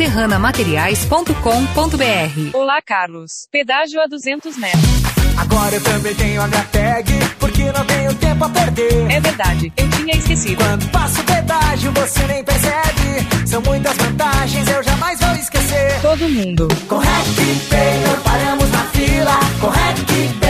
serranamateriais.com.br. Olá, Carlos. Pedágio a 200 metros. Agora eu também tenho a minha tag, porque não tenho tempo a perder. É verdade, eu tinha esquecido. Quando passo o pedágio, você nem percebe. São muitas vantagens, eu jamais vou esquecer. Todo mundo. Com RecPay não paramos na fila. Com RecPay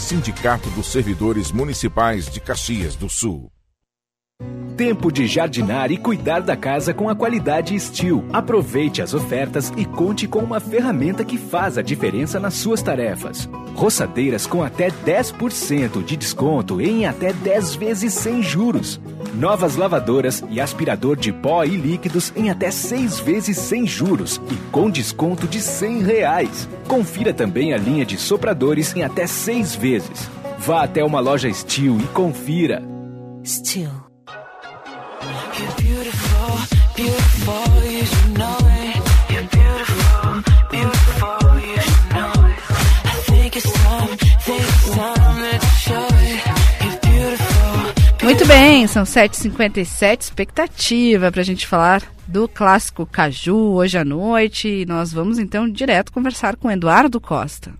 Sindicato dos Servidores Municipais de Caxias do Sul. Tempo de jardinar e cuidar da casa com a qualidade Steel. Aproveite as ofertas e conte com uma ferramenta que faz a diferença nas suas tarefas. Roçadeiras com até 10% de desconto em até 10 vezes sem juros. Novas lavadoras e aspirador de pó e líquidos em até 6 vezes sem juros e com desconto de 100 reais. Confira também a linha de sopradores em até 6 vezes. Vá até uma loja Steel e confira. Steel. Muito bem, são 7h57, expectativa para a gente falar do clássico Caju hoje à noite. E nós vamos então direto conversar com Eduardo Costa.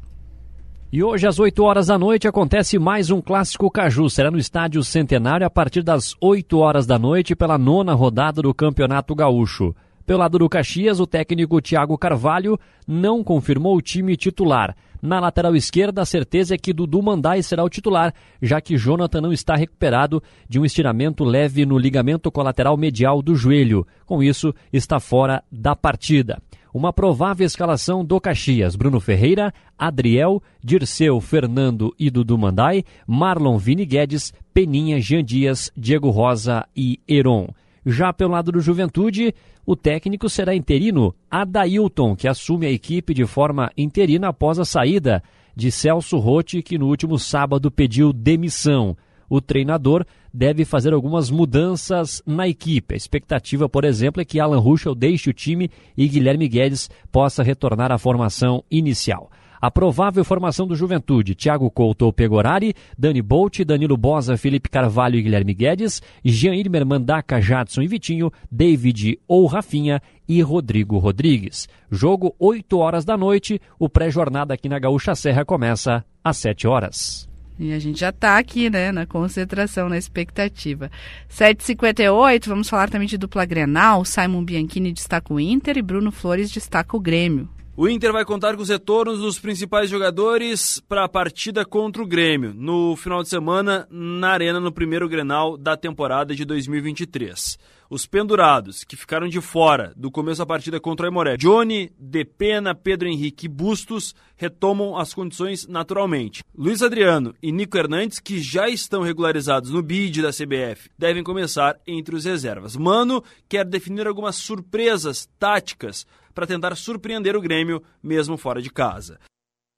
E hoje, às 8 horas da noite, acontece mais um Clássico Caju. Será no Estádio Centenário a partir das 8 horas da noite pela nona rodada do Campeonato Gaúcho. Pelo lado do Caxias, o técnico Thiago Carvalho não confirmou o time titular. Na lateral esquerda, a certeza é que Dudu Mandai será o titular, já que Jonathan não está recuperado de um estiramento leve no ligamento colateral medial do joelho. Com isso, está fora da partida uma provável escalação do Caxias: Bruno Ferreira, Adriel, Dirceu, Fernando e Dudu Mandai, Marlon Vini Guedes, Peninha, Jean Dias, Diego Rosa e Heron. Já pelo lado do Juventude, o técnico será interino Adailton, que assume a equipe de forma interina após a saída de Celso Rotti, que no último sábado pediu demissão o treinador deve fazer algumas mudanças na equipe. A expectativa, por exemplo, é que Alan Ruschel deixe o time e Guilherme Guedes possa retornar à formação inicial. A provável formação do Juventude, Thiago Couto ou Pegorari, Dani Bolt, Danilo Bosa, Felipe Carvalho e Guilherme Guedes, Jean Irmer, Mandaca, Jadson e Vitinho, David ou Rafinha e Rodrigo Rodrigues. Jogo 8 horas da noite, o pré-jornada aqui na Gaúcha Serra começa às 7 horas. E a gente já está aqui, né, na concentração, na expectativa. 7h58, vamos falar também de dupla Grenal. Simon Bianchini destaca o Inter e Bruno Flores destaca o Grêmio. O Inter vai contar com os retornos dos principais jogadores para a partida contra o Grêmio, no final de semana, na Arena, no primeiro Grenal da temporada de 2023. Os pendurados, que ficaram de fora do começo da partida contra o Aimoré, Johnny, Depena, Pedro Henrique e Bustos, retomam as condições naturalmente. Luiz Adriano e Nico Hernandes, que já estão regularizados no BID da CBF, devem começar entre os reservas. Mano quer definir algumas surpresas táticas para tentar surpreender o Grêmio, mesmo fora de casa.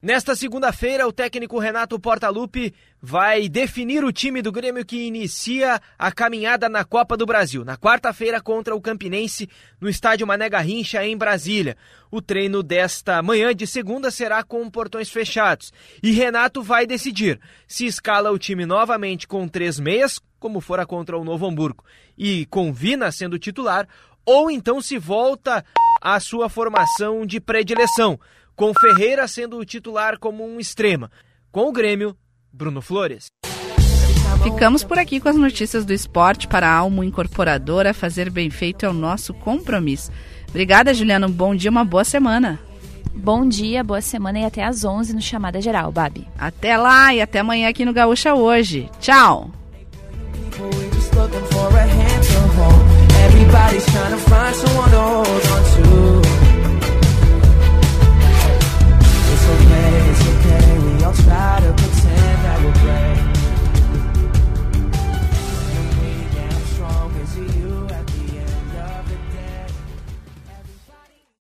Nesta segunda-feira, o técnico Renato Portaluppi vai definir o time do Grêmio que inicia a caminhada na Copa do Brasil, na quarta-feira contra o Campinense, no estádio Mané Garrincha, em Brasília. O treino desta manhã de segunda será com portões fechados. E Renato vai decidir se escala o time novamente com três meias, como fora contra o Novo Hamburgo, e com Vina sendo titular, ou então se volta à sua formação de predileção com Ferreira sendo o titular como um extrema. Com o Grêmio, Bruno Flores. Ficamos por aqui com as notícias do esporte para a Almo Incorporadora. Fazer bem feito é o nosso compromisso. Obrigada, Juliana. Um bom dia, uma boa semana. Bom dia, boa semana e até às 11 no Chamada Geral, Babi. Até lá e até amanhã aqui no Gaúcha Hoje. Tchau! Everybody's trying to find someone to hold on to.